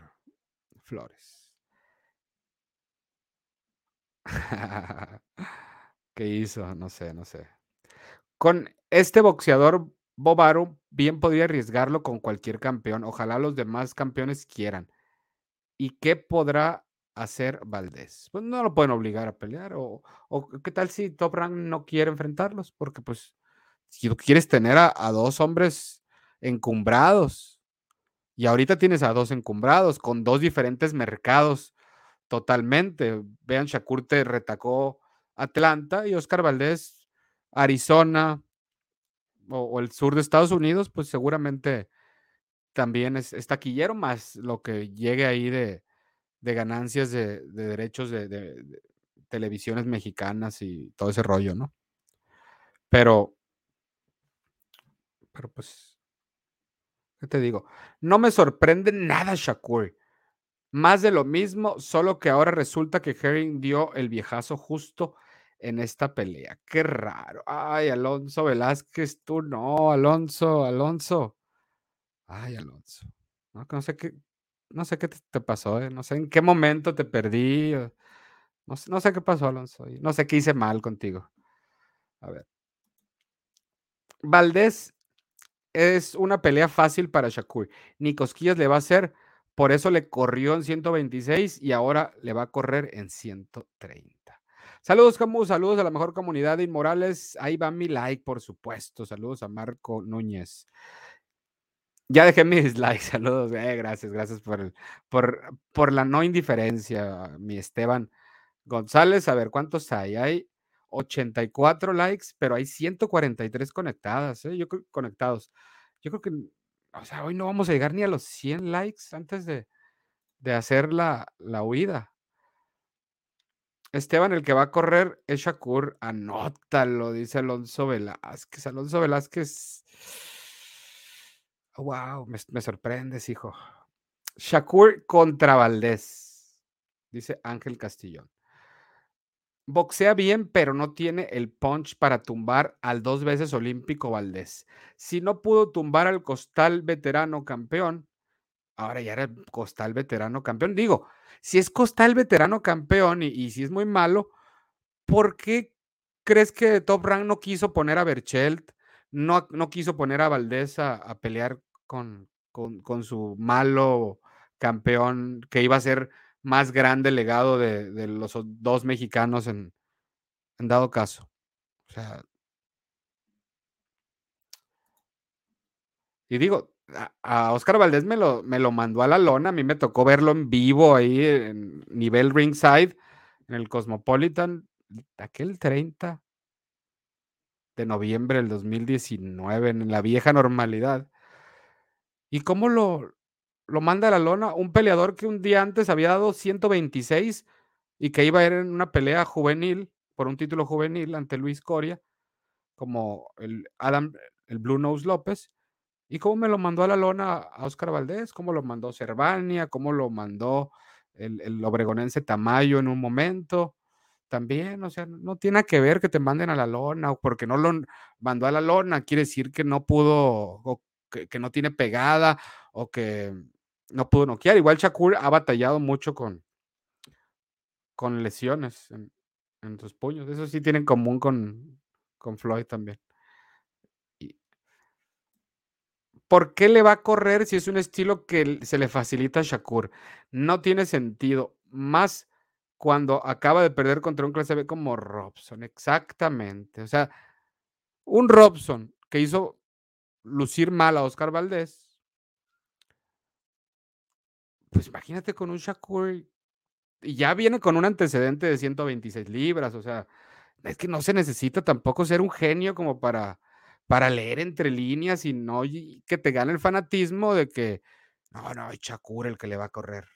Flores. ¿Qué hizo? No sé, no sé. Con este boxeador Bobaro bien podría arriesgarlo con cualquier campeón. Ojalá los demás campeones quieran. ¿Y qué podrá hacer Valdés? Pues no lo pueden obligar a pelear. O, qué tal si Top Rank no quiere enfrentarlos? Porque pues si quieres tener a, dos hombres encumbrados y ahorita tienes a dos encumbrados con dos diferentes mercados totalmente. Vean, Shakur te retacó Atlanta y Oscar Valdés, Arizona, o, el sur de Estados Unidos, pues seguramente también es, taquillero, más lo que llegue ahí de, ganancias de, derechos de, televisiones mexicanas y todo ese rollo, ¿no? Pero, pero pues, ¿qué te digo? No me sorprende nada, Shakur. Más de lo mismo, solo que ahora resulta que Herring dio el viejazo justo en esta pelea. Qué raro. Ay, Alonso Velázquez, tú no, Alonso, Alonso. Ay, Alonso. No, sé qué, no sé qué te, pasó, ¿eh? no sé en qué momento te perdí. No, no sé qué pasó, Alonso. No sé qué hice mal contigo. A ver. Valdés es una pelea fácil para Shakur. Ni cosquillas le va a hacer, por eso le corrió en 126 y ahora le va a correr en 130. Saludos, Camus, saludos a la mejor comunidad de Inmorales. Ahí va mi like, por supuesto. Saludos a Marco Núñez. Ya dejé mi dislike, saludos. Eh, gracias, gracias por, por, por la no indiferencia, mi Esteban González. A ver, ¿cuántos hay? Hay 84 likes, pero hay 143 conectadas, ¿eh? Yo creo conectados. Yo creo que, o sea, hoy no vamos a llegar ni a los 100 likes antes de, de hacer la, la huida. Esteban, el que va a correr es Shakur. Anótalo, dice Alonso Velázquez. Alonso Velázquez. Wow, me, sorprendes, hijo. Shakur contra Valdés, dice Ángel Castillón. Boxea bien, pero no tiene el punch para tumbar al dos veces olímpico Valdés. Si no pudo tumbar al costal veterano campeón, ahora ya era costal veterano campeón. Digo, si es Costal veterano campeón y, si es muy malo, ¿por qué crees que Top Rank no quiso poner a Berchelt, no, no quiso poner a Valdés a, pelear con, con, su malo campeón que iba a ser más grande legado de, de los dos mexicanos en, en dado caso? O sea, y digo, a, Oscar Valdés me lo, me lo mandó a la lona, a mí me tocó verlo en vivo ahí en nivel ringside, en el Cosmopolitan, aquel 30 de noviembre del 2019, en la vieja normalidad. ¿Y cómo lo, lo manda a la lona? Un peleador que un día antes había dado 126 y que iba a ir en una pelea juvenil, por un título juvenil ante Luis Coria, como el Adam, el Blue Nose López, ¿Y cómo me lo mandó a la lona a Oscar Valdés? ¿Cómo lo mandó Cervania? ¿Cómo lo mandó el, obregonense Tamayo en un momento? También, o sea, no tiene que ver que te manden a la lona o porque no lo mandó a la lona, quiere decir que no pudo, o que, no tiene pegada o que no pudo noquear. Igual Shakur ha batallado mucho con, con lesiones en sus puños. Eso sí tienen en común con, con Floyd también. ¿Por qué le va a correr si es un estilo que se le facilita a Shakur? No tiene sentido. Más cuando acaba de perder contra un clase B como Robson. Exactamente. O sea, un Robson que hizo lucir mal a Oscar Valdés. Pues imagínate con un Shakur y ya viene con un antecedente de 126 libras. O sea, es que no se necesita tampoco ser un genio como para para leer entre líneas y no que te gane el fanatismo de que no, no, es Shakur el que le va a correr.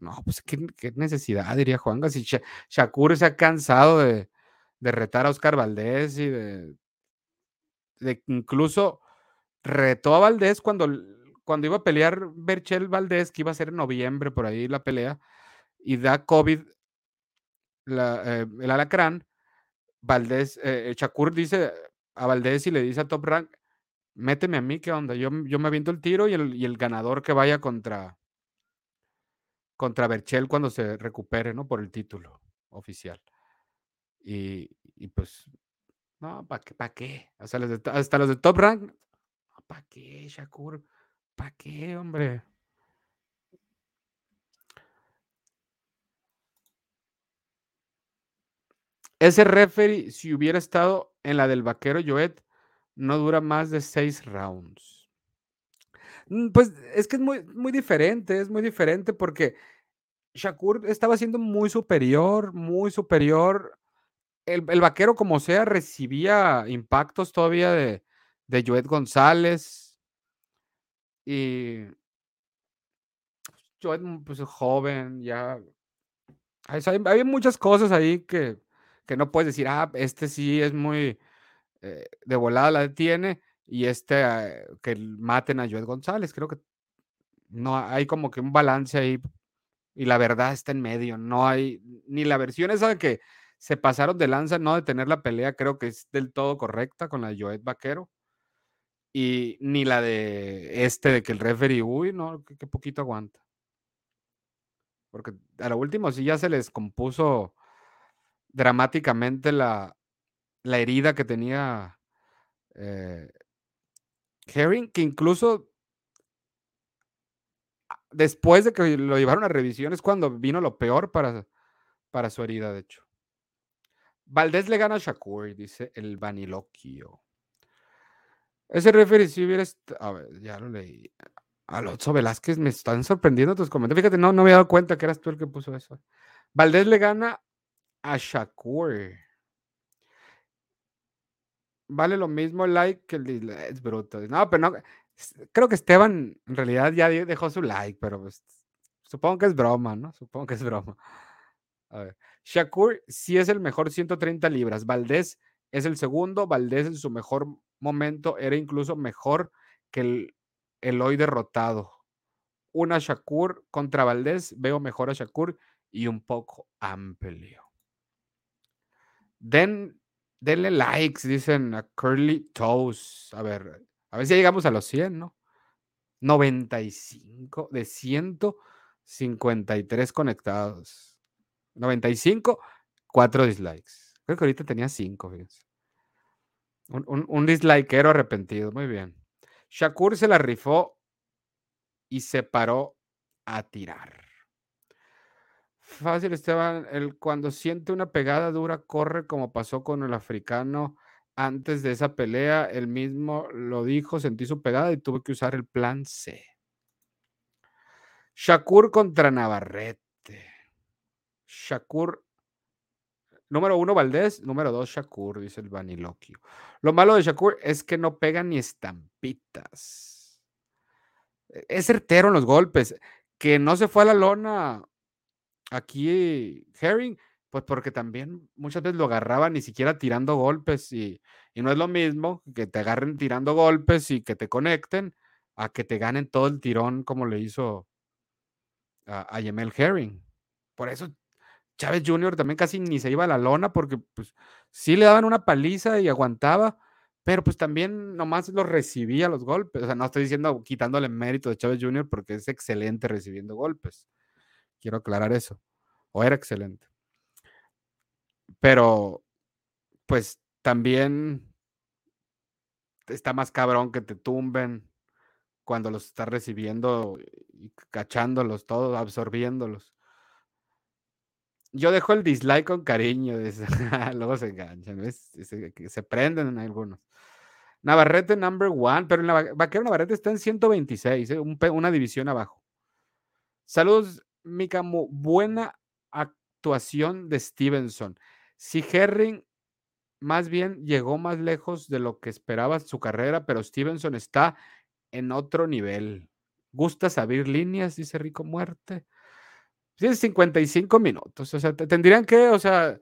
No, pues qué, necesidad, diría Juan. Si Shakur se ha cansado de, retar a Oscar Valdés y de, de, incluso retó a Valdés cuando, cuando iba a pelear Berchel Valdés, que iba a ser en noviembre por ahí la pelea, y da COVID eh, el alacrán. Valdés, eh, Shakur dice, a Valdés y le dice a Top Rank, méteme a mí, ¿qué onda? Yo, yo me aviento el tiro y el, y el ganador que vaya contra, contra Berchel cuando se recupere, ¿no? Por el título oficial. Y, y pues, no, ¿para qué? ¿Para qué? Hasta los, de, hasta los de Top Rank, ¿para qué, Shakur? ¿Para qué, hombre? Ese referee, si hubiera estado en la del vaquero Joet, no dura más de seis rounds. Mm, pues es que es muy, muy diferente, es muy diferente porque Shakur estaba siendo muy superior, muy superior. El, vaquero, como sea, recibía impactos todavía de, de Joet González. Y Joet, pues joven, ya. hay muchas cosas ahí que, que no puedes decir, ah, este sí es muy eh, de volada la detiene y este eh, que maten a Joel González. Creo que no hay como que un balance ahí y la verdad está en medio. No hay ni la versión esa de que se pasaron de lanza, no de tener la pelea, creo que es del todo correcta con la de Vaquero. Y ni la de este de que el referee, uy, no, que, poquito aguanta. Porque a lo último sí ya se les compuso dramáticamente la, la herida que tenía eh, Herring, que incluso después de que lo llevaron a revisión es cuando vino lo peor para, para su herida, de hecho. Valdés le gana a Shakur, dice el Vaniloquio. Ese referee si hubiera... A ver, ya lo leí. Alonso Velázquez, me están sorprendiendo tus comentarios. Fíjate, no, no me había dado cuenta que eras tú el que puso eso. Valdés le gana a Shakur. Vale lo mismo like que el dislike. Es bruto. No, pero no. Creo que Esteban en realidad ya dejó su like, pero pues, supongo que es broma, ¿no? Supongo que es broma. Shakur sí es el mejor 130 libras. Valdés es el segundo. Valdés en su mejor momento era incluso mejor que el, el hoy derrotado. Una Shakur contra Valdés. Veo mejor a Shakur y un poco amplio. Den, denle likes, dicen a Curly Toes. A ver, a ver si llegamos a los 100, ¿no? 95 de 153 conectados. 95, 4 dislikes. Creo que ahorita tenía 5, fíjense. Un, un, un arrepentido, muy bien. Shakur se la rifó y se paró a tirar. Fácil, Esteban. El, cuando siente una pegada dura, corre como pasó con el africano antes de esa pelea. Él mismo lo dijo, sentí su pegada y tuve que usar el plan C. Shakur contra Navarrete. Shakur, número uno Valdés, número dos Shakur, dice el Vaniloquio. Lo malo de Shakur es que no pega ni estampitas. E, es certero en los golpes. Que no se fue a la lona Aquí Herring, pues porque también muchas veces lo agarraban ni siquiera tirando golpes y, no es lo mismo que te agarren tirando golpes y que te conecten a que te ganen todo el tirón como le hizo a, Yemel Herring. Por eso Chávez Jr. también casi ni se iba a la lona porque pues sí le daban una paliza y aguantaba, pero pues también nomás los recibía los golpes. O sea, no estoy diciendo quitándole mérito de Chávez Jr. porque es excelente recibiendo golpes. Quiero aclarar eso. O era excelente. Pero, pues también está más cabrón que te tumben cuando los estás recibiendo y cachándolos todos, absorbiéndolos. Yo dejo el dislike con cariño, luego se enganchan, Se, prenden en algunos. Navarrete number one, pero en la vaquero Navarrete está en 126, ¿eh? una división abajo. Saludos, Mikamu. Buena actuación de Stevenson. Si Herring más bien llegó más lejos de lo que esperaba su carrera, pero Stevenson está en otro nivel. ¿Gustas abrir líneas? Dice Rico Muerte. Tienes 55 minutos. O sea, tendrían que, o sea,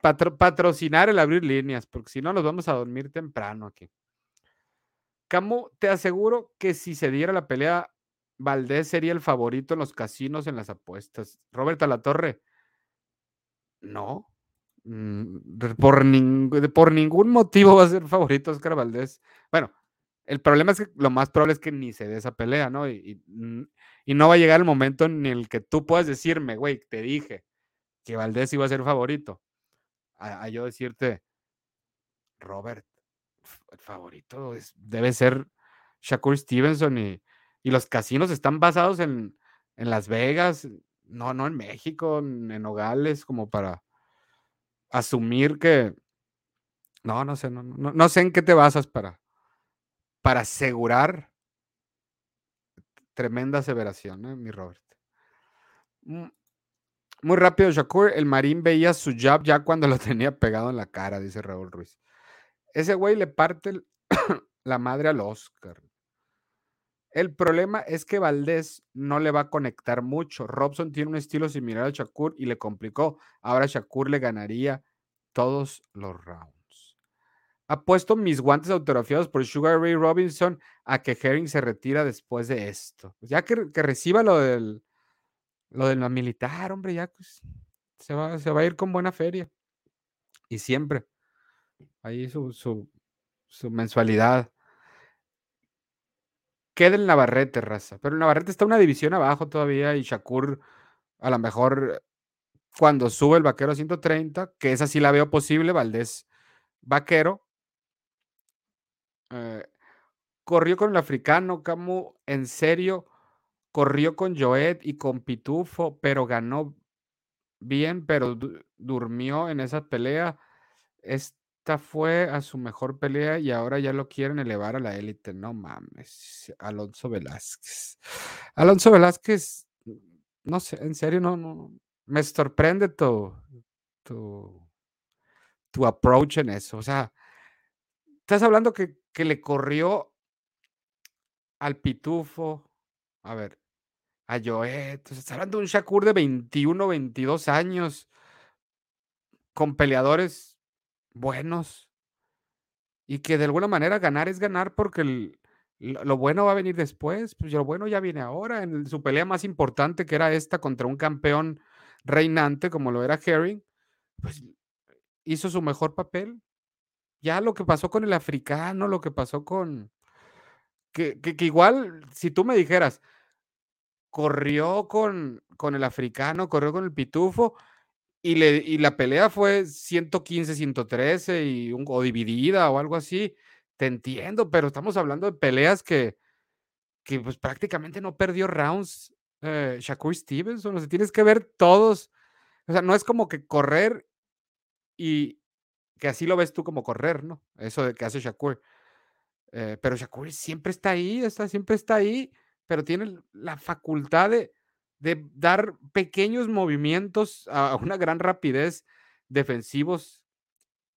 patrocinar el abrir líneas, porque si no nos vamos a dormir temprano aquí. Camu, te aseguro que si se diera la pelea, Valdés sería el favorito en los casinos en las apuestas. Roberta La Torre, no. Mm, por, por ningún motivo va a ser favorito Oscar Valdés. Bueno, el problema es que lo más probable es que ni se dé esa pelea, ¿no? Y, y no va a llegar el momento en el que tú puedas decirme, güey, te dije que Valdés iba a ser favorito a, yo decirte, Robert, el favorito debe ser Shakur Stevenson y, los casinos están basados en, Las Vegas, no, no en México, en, Nogales, como para asumir que, no, no sé, no, no, sé en qué te basas para, para asegurar tremenda aseveración, ¿eh, mi Robert. Mm, muy rápido, Shakur. El Marín veía su jab ya cuando lo tenía pegado en la cara, dice Raúl Ruiz. Ese güey le parte la madre al Oscar. El problema es que Valdés no le va a conectar mucho. Robson tiene un estilo similar a Shakur y le complicó. Ahora Shakur le ganaría todos los rounds. Apuesto mis guantes autografiados por Sugar Ray Robinson a que Herring se retira después de esto. Ya que, reciba lo del, lo de la militar, hombre, ya pues, se, va, se va a ir con buena feria. Y siempre. Ahí su, su mensualidad. Queda el Navarrete, raza. Pero el Navarrete está una división abajo todavía y Shakur, a lo mejor cuando sube el vaquero a 130, que esa sí la veo posible, Valdés vaquero. Eh, corrió con el africano, Camu, en serio corrió con Joet y con Pitufo, pero ganó bien, pero durmió en esa pelea. Esta fue a su mejor pelea y ahora ya lo quieren elevar a la élite. No mames, Alonso Velázquez. Alonso Velázquez, no sé, en serio, no, no, me sorprende tu, tu, tu approach en eso. O sea, estás hablando que, que le corrió al Pitufo. A ver, a Joet. Estás hablando de un Shakur de 21, 22 años, con peleadores buenos. Y que de alguna manera ganar es ganar porque lo bueno va a venir después. Pues lo bueno ya viene ahora. En su pelea más importante, que era esta contra un campeón reinante como lo era Herring, pues hizo su mejor papel. Ya lo que pasó con el africano, lo que pasó con. que, que igual, si tú me dijeras, corrió con, con el africano, corrió con el pitufo y, y la pelea fue 115-113 y un, o dividida o algo así. Te entiendo, pero estamos hablando de peleas que, que pues prácticamente no perdió rounds eh, Shakur Stevenson. O sea, tienes que ver todos. O sea, no es como que correr y que así lo ves tú como correr, ¿no? Eso de que hace Shakur. Eh, pero Shakur siempre está ahí, está, siempre está ahí pero tiene la facultad de, dar pequeños movimientos a una gran rapidez defensivos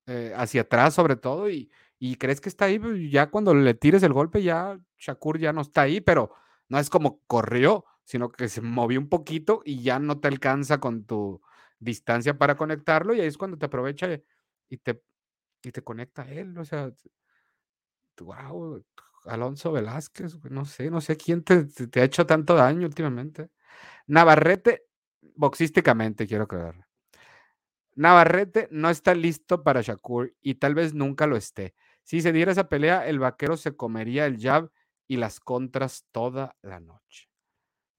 eh, hacia atrás sobre todo y, crees que está ahí, pues, ya cuando le tires el golpe ya Shakur ya no está ahí, pero no es como corrió, sino que se movió un poquito y ya no te alcanza con tu distancia para conectarlo y ahí es cuando te aprovecha y te, y te conecta a él, o sea, wow, Alonso Velázquez, no sé, no sé quién te, ha hecho tanto daño últimamente. Navarrete, boxísticamente, quiero creer. Navarrete no está listo para Shakur y tal vez nunca lo esté. Si se diera esa pelea, el vaquero se comería el jab y las contras toda la noche.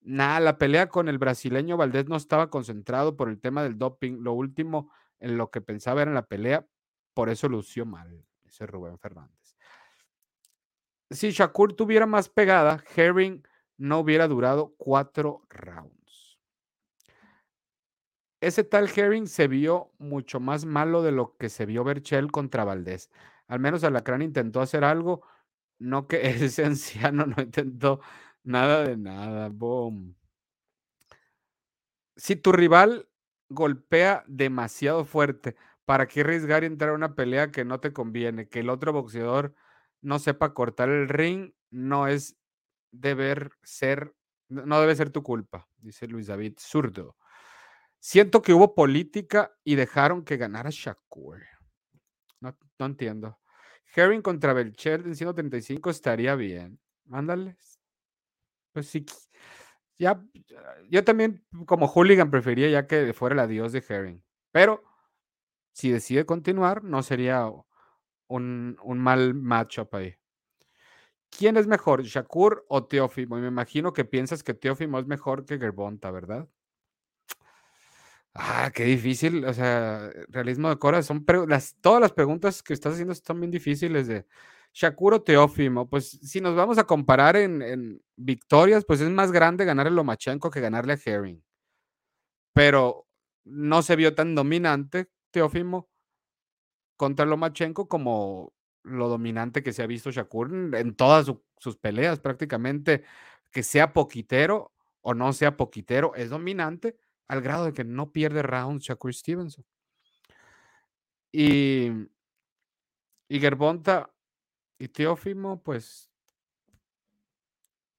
Nada, la pelea con el brasileño Valdés no estaba concentrado por el tema del doping. Lo último en lo que pensaba era en la pelea, por eso lució mal, ese Rubén Fernández. Si Shakur tuviera más pegada, Herring no hubiera durado cuatro rounds. Ese tal Herring se vio mucho más malo de lo que se vio Berchel contra Valdés. Al menos Alacrán intentó hacer algo, no que ese anciano no intentó nada de nada. Boom. Si tu rival golpea demasiado fuerte, ¿para qué arriesgar y entrar a una pelea que no te conviene? Que el otro boxeador no sepa cortar el ring no es deber ser, no debe ser tu culpa, dice Luis David Zurdo. Siento que hubo política y dejaron que ganara Shakur. No, no entiendo. Herring contra Belcher en 135 estaría bien. Mándales. Pues sí. Ya, yo también como hooligan prefería ya que fuera el adiós de Herring. Pero si decide continuar, no sería un, un mal matchup ahí. ¿Quién es mejor, Shakur o Teófimo? Y me imagino que piensas que Teófimo es mejor que Gerbonta, ¿verdad? Ah, qué difícil. O sea, realismo de Cora, son las, todas las preguntas que estás haciendo están bien difíciles de Shakur o Teófimo. Pues si nos vamos a comparar en, victorias, pues es más grande ganar a Lomachenko que ganarle a Herring. Pero no se vio tan dominante Teófimo contra Lomachenko como lo dominante que se ha visto Shakur en todas sus peleas prácticamente, que sea poquitero o no sea poquitero, es dominante al grado de que no pierde rounds Shakur Stevenson. Y, y Gerbonta y Teófimo, pues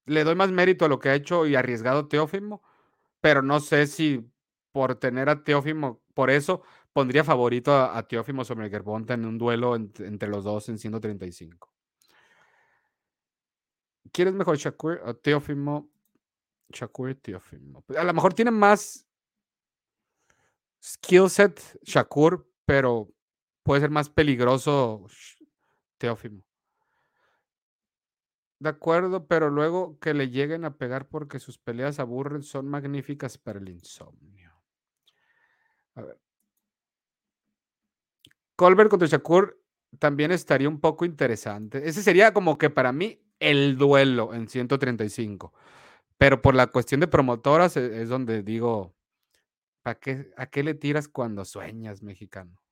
le doy más mérito a lo que ha hecho y arriesgado Teófimo, pero no sé si por tener a Teófimo, por eso pondría favorito a, Teófimo sobre Gerbonta en un duelo entre los dos en 135. ¿Quieres mejor Shakur o Teófimo? Shakur Teófimo. A lo mejor tiene más skill set Shakur, pero puede ser más peligroso Teófimo. De acuerdo, pero luego que le lleguen a pegar porque sus peleas aburren son magníficas para el insomnio. A ver. Colbert contra Shakur también estaría un poco interesante. Ese sería como que para mí el duelo en 135. Pero por la cuestión de promotoras e, es donde digo, ¿A qué, ¿A qué le tiras cuando sueñas, mexicano?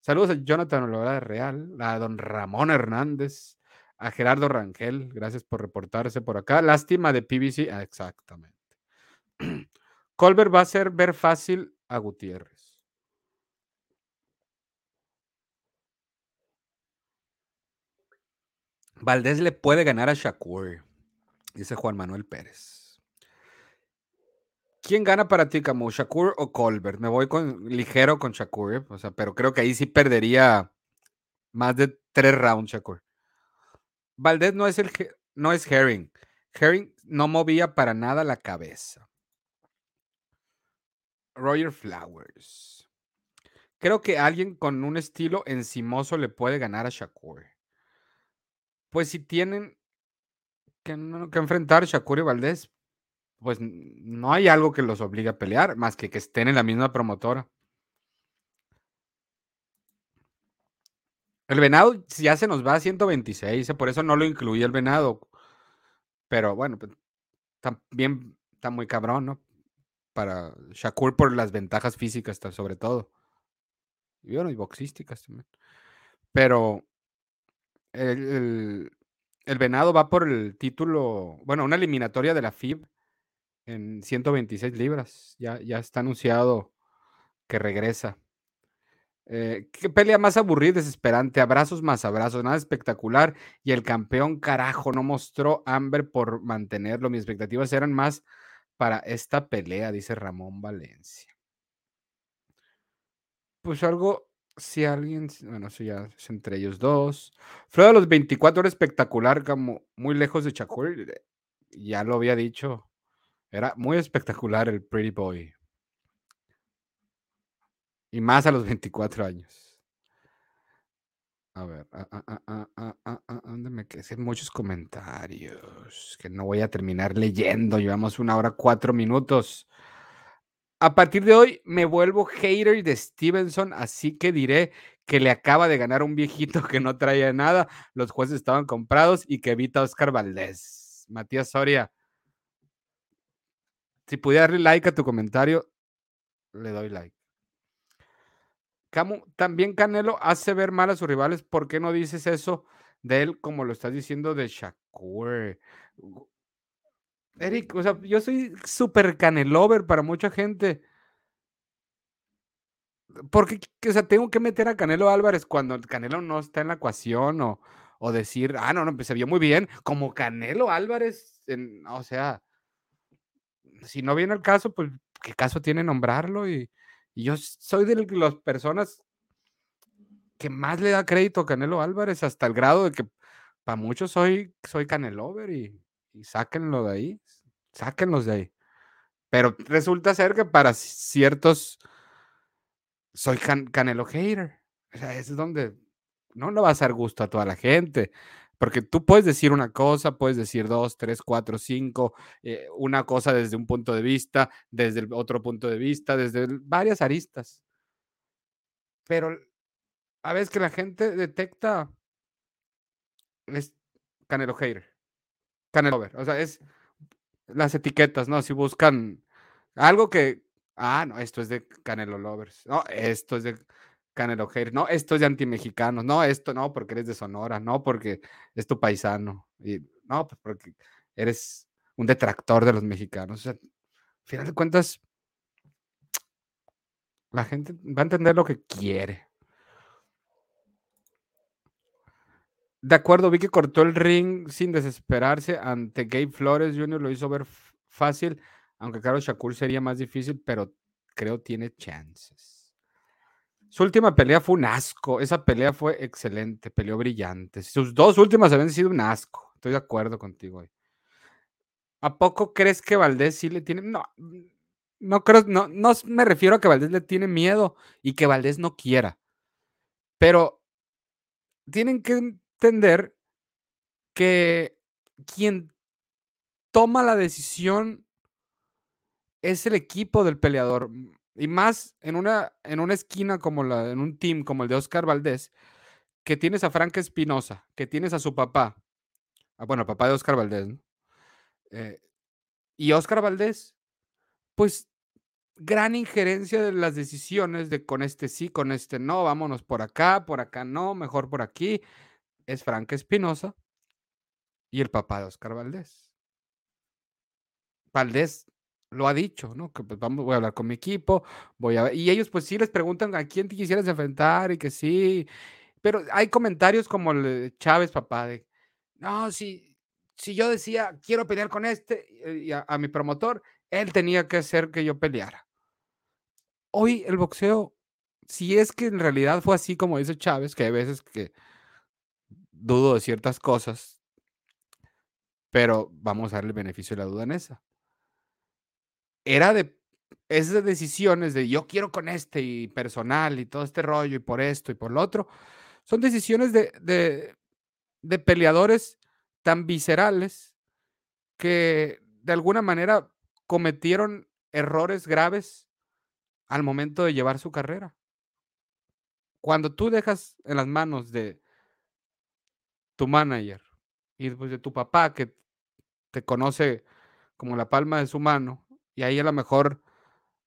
Saludos a Jonathan de Real, a don Ramón Hernández, a Gerardo Rangel, gracias por reportarse por acá. Lástima de PBC, exactamente. Colbert va a hacer ver fácil a Gutiérrez. Valdés le puede ganar a Shakur, dice Juan Manuel Pérez. ¿Quién gana para ti, Camu? ¿Shakur o Colbert? Me voy con ligero con Shakur, ¿eh? o sea, pero creo que ahí sí perdería más de tres rounds, Shakur. Valdés no es el no es Herring. Herring no movía para nada la cabeza. Roger Flowers. Creo que alguien con un estilo encimoso le puede ganar a Shakur. Pues si tienen que, enfrentar Shakur y Valdés, pues no hay algo que los obligue a pelear, más que que estén en la misma promotora. El venado ya se nos va a 126, por eso no lo incluí el venado. Pero bueno, pues, también está muy cabrón, ¿no? Para Shakur por las ventajas físicas, sobre todo. Y bueno, y boxísticas también. Pero el, el venado va por el título, bueno, una eliminatoria de la FIB en 126 libras. Ya, ya está anunciado que regresa. Eh, qué pelea más aburrida, desesperante. Abrazos más abrazos, nada espectacular. Y el campeón, carajo, no mostró hambre por mantenerlo. Mis expectativas eran más para esta pelea, dice Ramón Valencia. Pues algo, si alguien, bueno, eso ya es entre ellos dos. Fue de los 24 era espectacular, como muy lejos de Chakur. Ya lo había dicho era muy espectacular el Pretty Boy. Y más a los 24 años. A ver, ¿dónde me quedé? Muchos comentarios que no voy a terminar leyendo. Llevamos una hora cuatro minutos. A partir de hoy me vuelvo hater de Stevenson, así que diré que le acaba de ganar un viejito que no traía nada, los jueces estaban comprados y que evita a Oscar Valdés. Matías Soria, si pudiera darle like a tu comentario, le doy like. Camu, también Canelo hace ver mal a sus rivales. ¿Por qué no dices eso de él como lo estás diciendo de Shakur? Eric, o sea, yo soy súper canelover para mucha gente. Porque, o sea, tengo que meter a Canelo Álvarez cuando Canelo no está en la ecuación o, o decir, ah, no, no, pues se vio muy bien, como Canelo Álvarez, en, o sea, si no viene el caso, pues, ¿qué caso tiene nombrarlo? Y, y yo soy de las personas que más le da crédito a Canelo Álvarez, hasta el grado de que para muchos soy, soy Canelover y, y sáquenlo de ahí, sáquenlos de ahí. Pero resulta ser que para ciertos soy Canelo hater. O sea, es donde no le va a hacer gusto a toda la gente. Porque tú puedes decir una cosa, puedes decir dos, tres, cuatro, cinco, eh, una cosa desde un punto de vista, desde el otro punto de vista, desde varias aristas. Pero a veces que la gente detecta Canelo hater, Canelo over. O sea, es las etiquetas, ¿no? Si buscan algo que, ah, no, esto es de Canelo Lovers, no, esto es de Canelo Hater, no, esto es de antimexicanos, no, esto no, porque eres de Sonora, no, porque es tu paisano, y no, pues porque eres un detractor de los mexicanos. O sea, al final de cuentas, la gente va a entender lo que quiere. De acuerdo, vi que cortó el ring sin desesperarse ante Gabe Flores Jr., lo hizo ver fácil, aunque claro, Shakur sería más difícil, pero creo tiene chances. Su última pelea fue un asco, esa pelea fue excelente, peleó brillante. Sus dos últimas habían sido un asco, estoy de acuerdo contigo. ¿A poco crees que Valdés sí le tiene? No, no creo, no, no me refiero a que Valdés le tiene miedo y que Valdés no quiera, pero tienen que entender que quien toma la decisión es el equipo del peleador. Y más en una, en una esquina como la, en un team como el de Oscar Valdés, que tienes a Frank Espinosa, que tienes a su papá, ah, bueno, papá de Oscar Valdés, eh, y Oscar Valdés, pues gran injerencia de las decisiones de con este sí, con este no, vámonos por acá, por acá no, mejor por aquí es Frank Espinosa y el papá de Oscar Valdés. Valdés lo ha dicho, ¿no? Que pues vamos, voy a hablar con mi equipo, voy a y ellos pues sí les preguntan a quién te quisieras enfrentar y que sí, pero hay comentarios como el de Chávez, papá, de, no, si, si yo decía, quiero pelear con este, y a, a mi promotor, él tenía que hacer que yo peleara. Hoy el boxeo, si es que en realidad fue así como dice Chávez, que hay veces que dudo de ciertas cosas, pero vamos a darle el beneficio de la duda en esa. Era de esas decisiones de yo quiero con este y personal y todo este rollo y por esto y por lo otro, son decisiones de, de, de peleadores tan viscerales que de alguna manera cometieron errores graves al momento de llevar su carrera. Cuando tú dejas en las manos de tu manager y después de tu papá que te conoce como la palma de su mano y ahí a lo mejor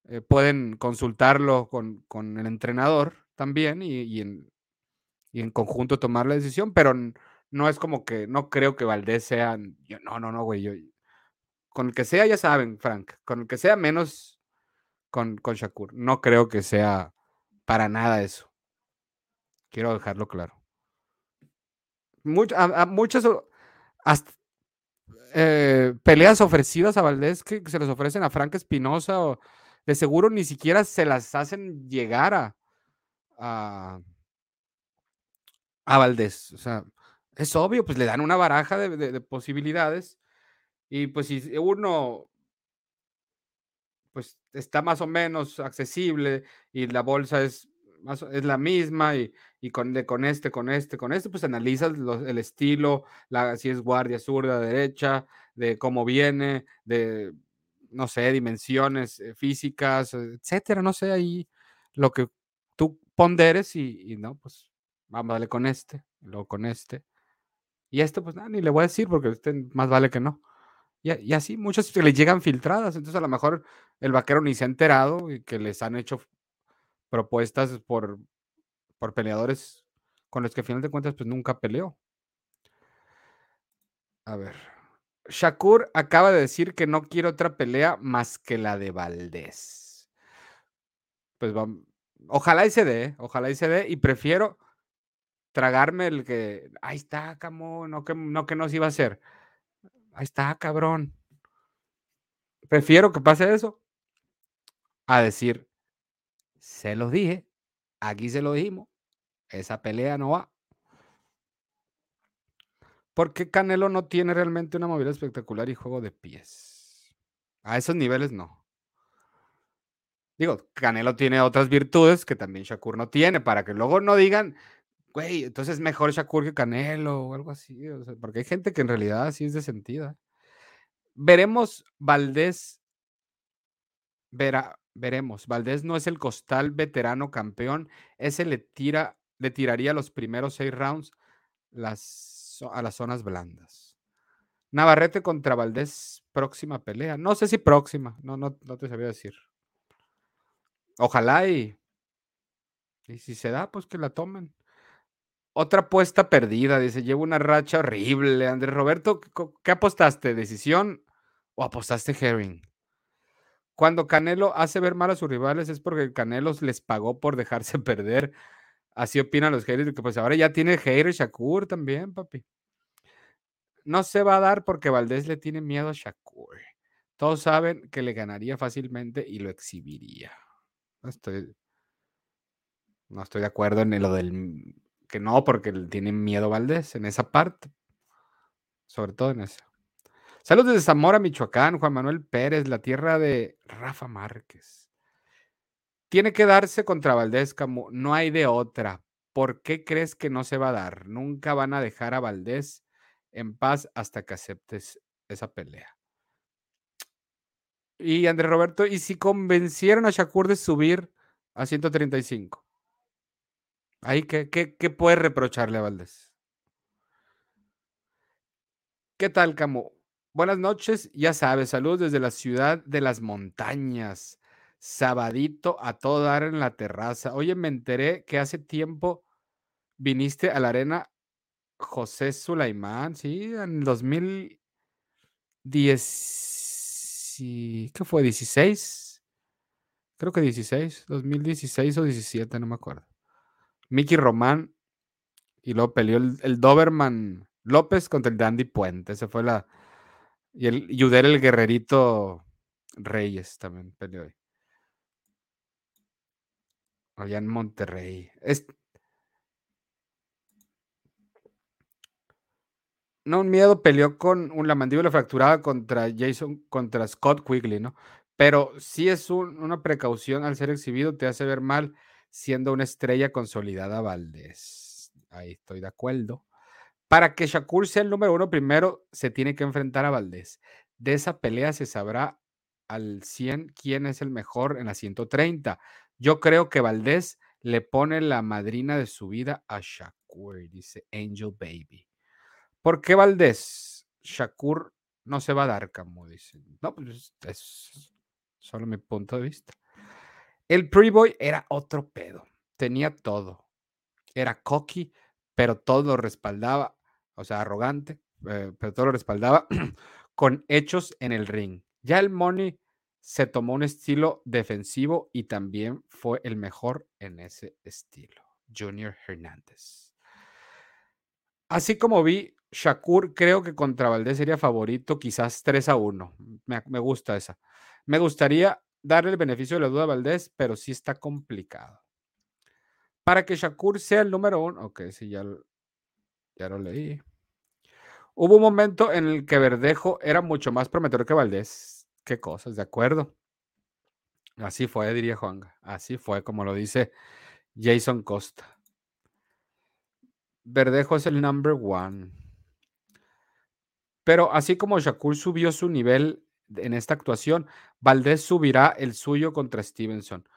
eh, pueden consultarlo con, con, el entrenador también y, y, en, y, en, conjunto tomar la decisión, pero no es como que no creo que Valdés sea, yo, no, no, no, güey, yo, con el que sea ya saben, Frank, con el que sea menos con, con Shakur, no creo que sea para nada eso. Quiero dejarlo claro a, muchas eh, peleas ofrecidas a Valdés que se les ofrecen a Frank Espinosa de seguro ni siquiera se las hacen llegar a, a, Valdés. O sea, es obvio, pues le dan una baraja de, de posibilidades y pues si uno pues está más o menos accesible y la bolsa es es la misma y, y con, de, con este, con este, con este, pues analizas el estilo, la, si es guardia zurda, derecha, de cómo viene, de no sé, dimensiones eh, físicas, etcétera, no sé, ahí lo que tú ponderes y, no, pues vamos a darle con este, luego con este. Y esto, pues nada, ni le voy a decir porque este más vale que no. Y, y así, muchas le llegan filtradas, entonces a lo mejor el vaquero ni se ha enterado y que les han hecho propuestas por, por peleadores con los que al final de cuentas pues nunca peleó. A ver. Shakur acaba de decir que no quiere otra pelea más que la de Valdés. Pues vamos. Ojalá y se dé, ojalá y se dé. Y prefiero tragarme el que. Ahí está, camo. No que no, que nos iba a hacer. Ahí está, cabrón. Prefiero que pase eso a decir, se los dije, aquí se lo dijimos, esa pelea no va. Porque Canelo no tiene realmente una movilidad espectacular y juego de pies. A esos niveles no. Digo, Canelo tiene otras virtudes que también Shakur no tiene, para que luego no digan, güey, entonces es mejor Shakur que Canelo o algo así. porque hay gente que en realidad sí es de sentida. Veremos Valdés. Verá, veremos. Valdés no es el costal veterano campeón. Ese le tira, le tiraría los primeros seis rounds a las zonas blandas. Navarrete contra Valdés, próxima pelea. No sé si próxima, no, no, no te sabía decir. Ojalá y, y si se da, pues que la tomen. Otra apuesta perdida, dice, llevo una racha horrible. Andrés Roberto, ¿qué apostaste? ¿Decisión o apostaste Herring? Cuando Canelo hace ver mal a sus rivales es porque Canelo les pagó por dejarse perder. Así opinan los haters, que pues ahora ya tiene hater Shakur también, papi. No se va a dar porque Valdés le tiene miedo a Shakur. Todos saben que le ganaría fácilmente y lo exhibiría. No estoy, no estoy de acuerdo en lo del que no, porque tiene miedo Valdés en esa parte. Sobre todo en esa. Saludos desde Zamora, Michoacán, Juan Manuel Pérez, la tierra de Rafa Márquez. Tiene que darse contra Valdés, como no hay de otra. ¿Por qué crees que no se va a dar? Nunca van a dejar a Valdés en paz hasta que aceptes esa pelea. Y Andrés Roberto, ¿y si convencieron a Shakur de subir a 135? Ahí, ¿qué, qué, qué puedes reprocharle a Valdés? ¿Qué tal, Camo? Buenas noches, ya sabes, saludos desde la ciudad de las montañas. Sabadito a todo dar en la terraza. Oye, me enteré que hace tiempo viniste a la arena José Sulaimán, sí, en 2010, ¿qué fue? ¿16? Creo que 16, 2016 o 17, no me acuerdo. Mickey Román y luego peleó el, el Doberman López contra el Dandy Puente. Ese fue la, y el Yuder el guerrerito Reyes también peleó ahí. Allá en Monterrey. No, un miedo peleó con la mandíbula fracturada contra Jason, contra Scott Quigley, ¿no? Pero sí es una precaución al ser exhibido, te hace ver mal siendo una estrella consolidada Valdés. Ahí estoy de acuerdo. Para que Shakur sea el número uno primero, se tiene que enfrentar a Valdés. De esa pelea se sabrá al 100 quién es el mejor en la 130. Yo creo que Valdés le pone la madrina de su vida a Shakur, dice Angel Baby. ¿Por qué Valdés? Shakur no se va a dar, como dicen. No, pues es solo mi punto de vista. El Preboy era otro pedo. Tenía todo. Era cocky, pero todo lo respaldaba, o sea, arrogante, eh, pero todo lo respaldaba con hechos en el ring. Ya el Money se tomó un estilo defensivo y también fue el mejor en ese estilo. Junior Hernández. Así como vi, Shakur creo que contra Valdés sería favorito, quizás 3 a 1. Me, me gusta esa. Me gustaría darle el beneficio de la duda a Valdés, pero sí está complicado. Para que Shakur sea el número uno. Ok, sí, ya, lo leí. Hubo un momento en el que Verdejo era mucho más prometedor que Valdés. Qué cosas, de acuerdo. Así fue, diría Juanga. Así fue, como lo dice Jason Costa. Verdejo es el number one. Pero así como Shakur subió su nivel en esta actuación, Valdés subirá el suyo contra Stevenson.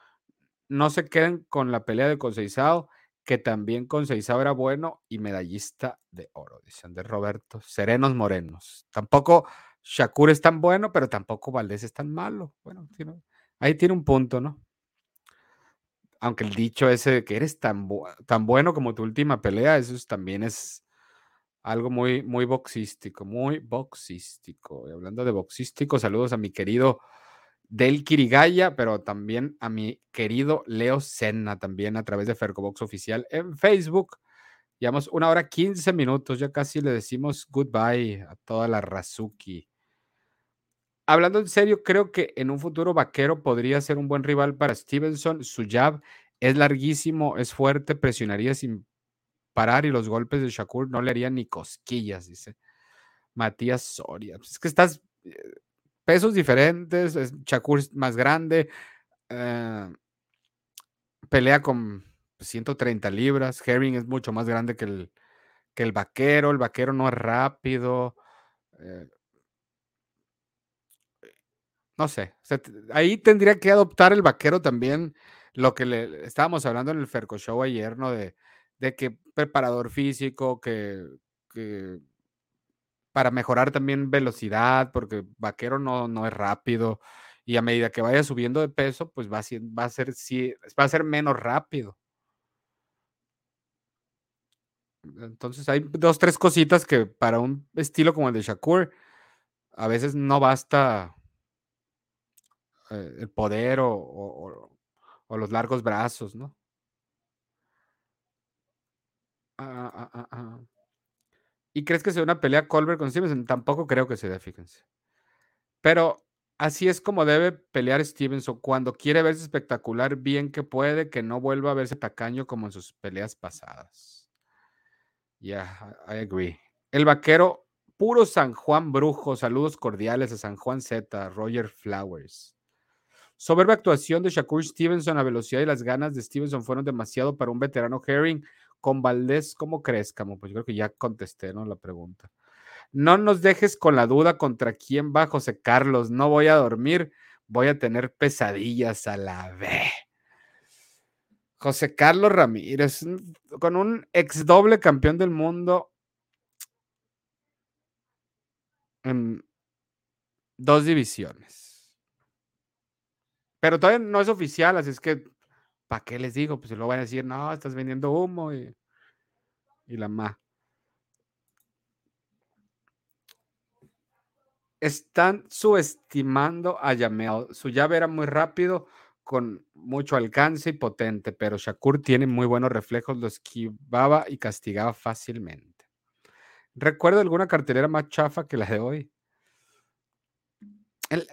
No se queden con la pelea de Conceizao, que también Conceizao era bueno y medallista de oro, dicen de Roberto. Serenos morenos. Tampoco Shakur es tan bueno, pero tampoco Valdés es tan malo. Bueno, ahí tiene un punto, ¿no? Aunque el dicho ese de que eres tan, bueno como tu última pelea, eso también es algo muy, muy boxístico, muy boxístico. Y hablando de boxístico, saludos a mi querido Del Kirigaya, pero también a mi querido Leo Senna, también a través de Fercobox Oficial en Facebook. Llevamos una hora 15 minutos, ya casi le decimos goodbye a toda la Razuki. Hablando en serio, creo que en un futuro vaquero podría ser un buen rival para Stevenson. Su jab es larguísimo, es fuerte, presionaría sin parar y los golpes de Shakur no le harían ni cosquillas, dice Matías Soria. Pues, es que estás eh, pesos diferentes, Shakur es más grande, eh, pelea con 130 libras, Herring es mucho más grande que el, que el vaquero, el vaquero no es rápido. Eh, no sé, ahí tendría que adoptar el vaquero también lo que le estábamos hablando en el Ferco Show ayer, ¿no? De, de que preparador físico, que, para mejorar también velocidad, porque vaquero no, no es rápido y a medida que vaya subiendo de peso, pues va a ser, va a ser, va a ser menos rápido. Entonces hay dos, tres cositas que para un estilo como el de Shakur, a veces no basta eh, el poder o, los largos brazos, ¿no? Ah, ah, ah, ¿Y crees que sea una pelea Colbert con Stevenson? Tampoco creo que sea, fíjense. Pero así es como debe pelear Stevenson. Cuando quiere verse espectacular, bien que puede, que no vuelva a verse tacaño como en sus peleas pasadas. Ya, I agree. El vaquero, puro San Juan Brujo. Saludos cordiales a San Juan Z, Roger Flowers. Soberbia actuación de Shakur Stevenson. La velocidad y las ganas de Stevenson fueron demasiado para un veterano Herring con Valdés, ¿cómo crees, Camo? Pues yo creo que ya contesté, ¿no? La pregunta. No nos dejes con la duda contra quién va José Carlos. No voy a dormir, voy a tener pesadillas a la vez. José Carlos Ramírez, con un ex doble campeón del mundo en dos divisiones. Pero todavía no es oficial, así es que ¿para qué les digo? Pues lo van a decir, no, estás vendiendo humo y, la más. Están subestimando a Yamel. Su llave era muy rápido, con mucho alcance y potente, pero Shakur tiene muy buenos reflejos, lo esquivaba y castigaba fácilmente. ¿Recuerdo alguna cartelera más chafa que la de hoy?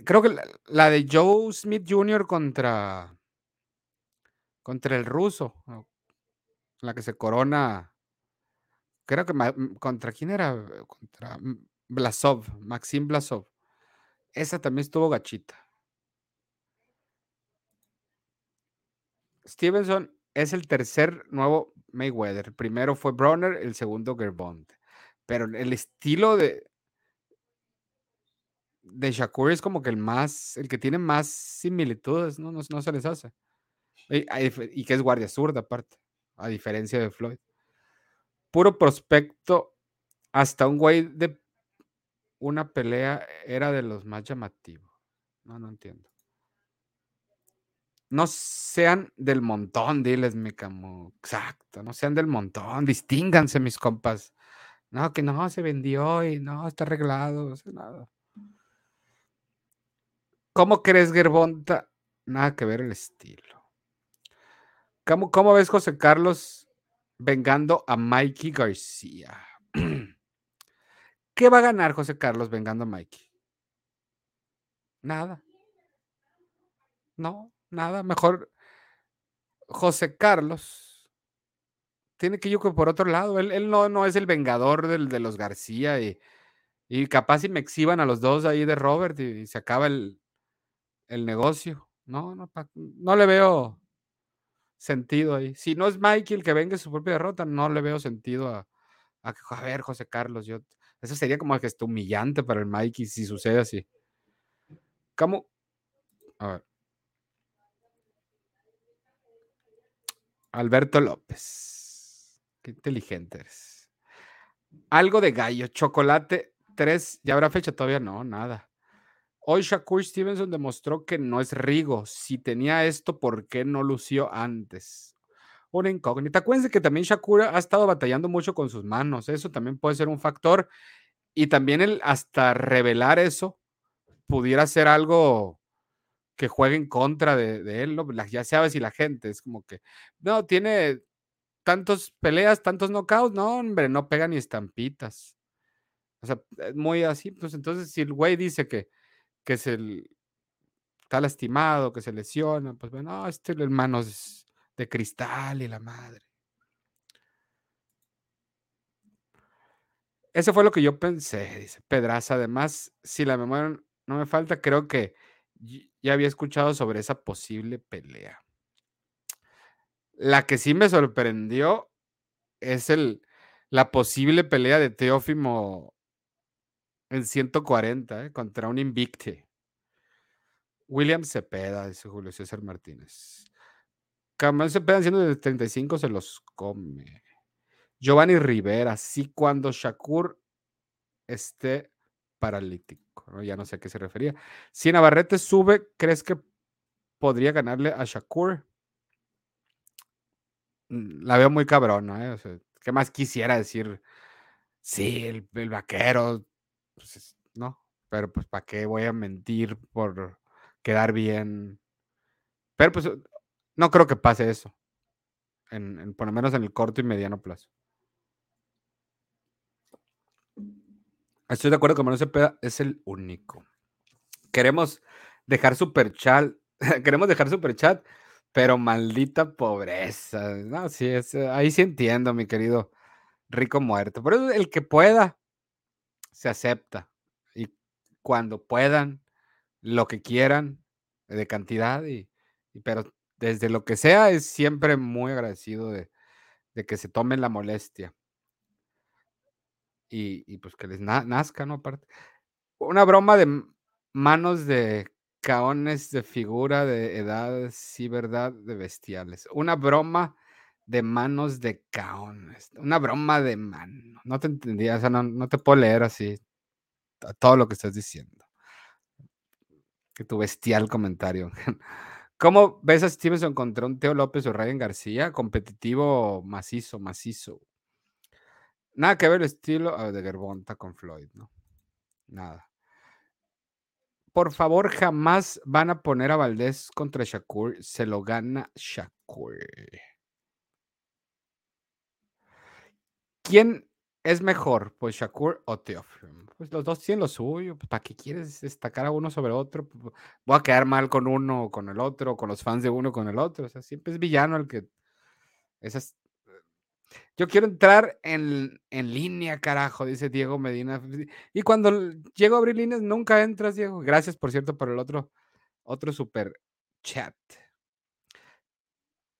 creo que la, de Joe Smith Jr. contra contra el ruso, la que se corona, creo que contra quién era, contra Blasov, Maxim Blasov. Esa también estuvo gachita. Stevenson es el tercer nuevo Mayweather. Primero fue Bronner, el segundo Gerbond. Pero el estilo de, de Shakur es como que el más, el que tiene más similitudes, ¿no? no se les hace. Y, que es guardia zurda, aparte, a diferencia de Floyd. Puro prospecto, hasta un güey de una pelea era de los más llamativos. No, no entiendo. No sean del montón, diles, mi camo. Exacto, no sean del montón, distínganse, mis compas. No, que no, se vendió y no, está arreglado, no sé nada. ¿Cómo crees, Gerbonta? Nada que ver el estilo. ¿Cómo, ves José Carlos vengando a Mikey García? ¿Qué va a ganar José Carlos vengando a Mikey? Nada. No, nada. Mejor José Carlos tiene que ir por otro lado. Él, no, no, es el vengador de los García y, capaz si me exhiban a los dos ahí de Robert y, se acaba el, el negocio. No, no, no le veo sentido ahí. Si no es Michael que venga su propia derrota, no le veo sentido a, a, ver, José Carlos. Yo, eso sería como que esté humillante para el Mikey si sucede así. ¿Cómo? A ver. Alberto López. Qué inteligente eres. Algo de gallo, chocolate, tres. ¿Ya habrá fecha? Todavía no, nada. Hoy Shakur Stevenson demostró que no es Rigo. Si tenía esto, ¿por qué no lució antes? Una incógnita. Acuérdense que también Shakur ha estado batallando mucho con sus manos. Eso también puede ser un factor. Y también el hasta revelar eso pudiera ser algo que juegue en contra de, él, ¿no? Ya sabes, si la gente es como que, no, tiene tantos peleas, tantos knockouts, no, hombre, no pega ni estampitas. O sea, es muy así. Pues entonces, si el güey dice que, que se está lastimado, que se lesiona, pues bueno, este hermano es de cristal y la madre. Eso fue lo que yo pensé, dice Pedraza. Además, si la memoria no me falta, creo que ya había escuchado sobre esa posible pelea. La que sí me sorprendió es el, la posible pelea de Teófimo en 140 ¿eh? contra un Invicte. William Cepeda, dice Julio César Martínez. Camán Cepeda siendo de 35 se los come. Giovanni Rivera, sí, cuando Shakur esté paralítico, ya no sé a qué se refería. Si Navarrete sube, ¿crees que podría ganarle a Shakur? Mm, la veo muy cabrona, ¿eh? ¿qué más quisiera decir? Sí, el, vaquero, pues, no, pero pues ¿para qué voy a mentir por quedar bien? Pero pues no creo que pase eso, en, por lo menos en el corto y mediano plazo. Estoy de acuerdo con Manuel Cepeda, es el único. Queremos dejar super chat, queremos dejar super chat, pero maldita pobreza. No, es, eh, ahí sí entiendo, mi querido rico muerto. Por eso el que pueda, se acepta. Y cuando puedan, lo que quieran, de cantidad, y, pero desde lo que sea, es siempre muy agradecido de, que se tomen la molestia y, pues que les nazca, ¿no? Aparte. Una broma de manos de caones de figura de edad, sí, verdad, de bestiales. Una broma de manos de caones. Una broma de mano. No te entendía, o sea, no, te puedo leer así todo lo que estás diciendo. Que tu bestial comentario. ¿Cómo ves a Stevenson contra un Teo López o Ryan García? Competitivo macizo, macizo. Nada que ver el estilo ah, de Gervonta con Floyd, ¿no? Nada. Por favor, jamás van a poner a Valdés contra Shakur. Se lo gana Shakur. ¿Quién es mejor? Pues Shakur o Teofimo. Pues los dos tienen lo suyo. Pues, ¿Para qué quieres destacar a uno sobre otro? Voy a quedar mal con uno o con el otro, con los fans de uno o con el otro. O sea, siempre es villano el que. Esas yo quiero entrar en, línea, carajo, dice Diego Medina. Y cuando llego a abrir líneas, nunca entras, Diego. Gracias, por cierto, por el otro, otro super chat.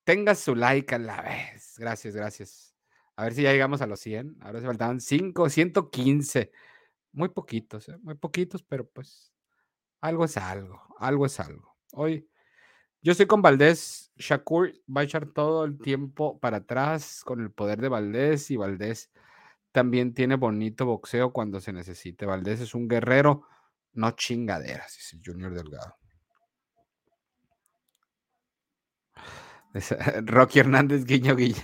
Tenga su like a la vez. Gracias, gracias. A ver si ya llegamos a los 100. Ahora se faltaban 5, 115. Muy poquitos, ¿eh? muy poquitos, pero pues algo es algo, algo es algo. Hoy yo estoy con Valdés. Shakur va a echar todo el tiempo para atrás con el poder de Valdés y Valdés también tiene bonito boxeo cuando se necesite. Valdés es un guerrero, no chingaderas, dice Junior Delgado. Rocky Hernández, guiño, guiño.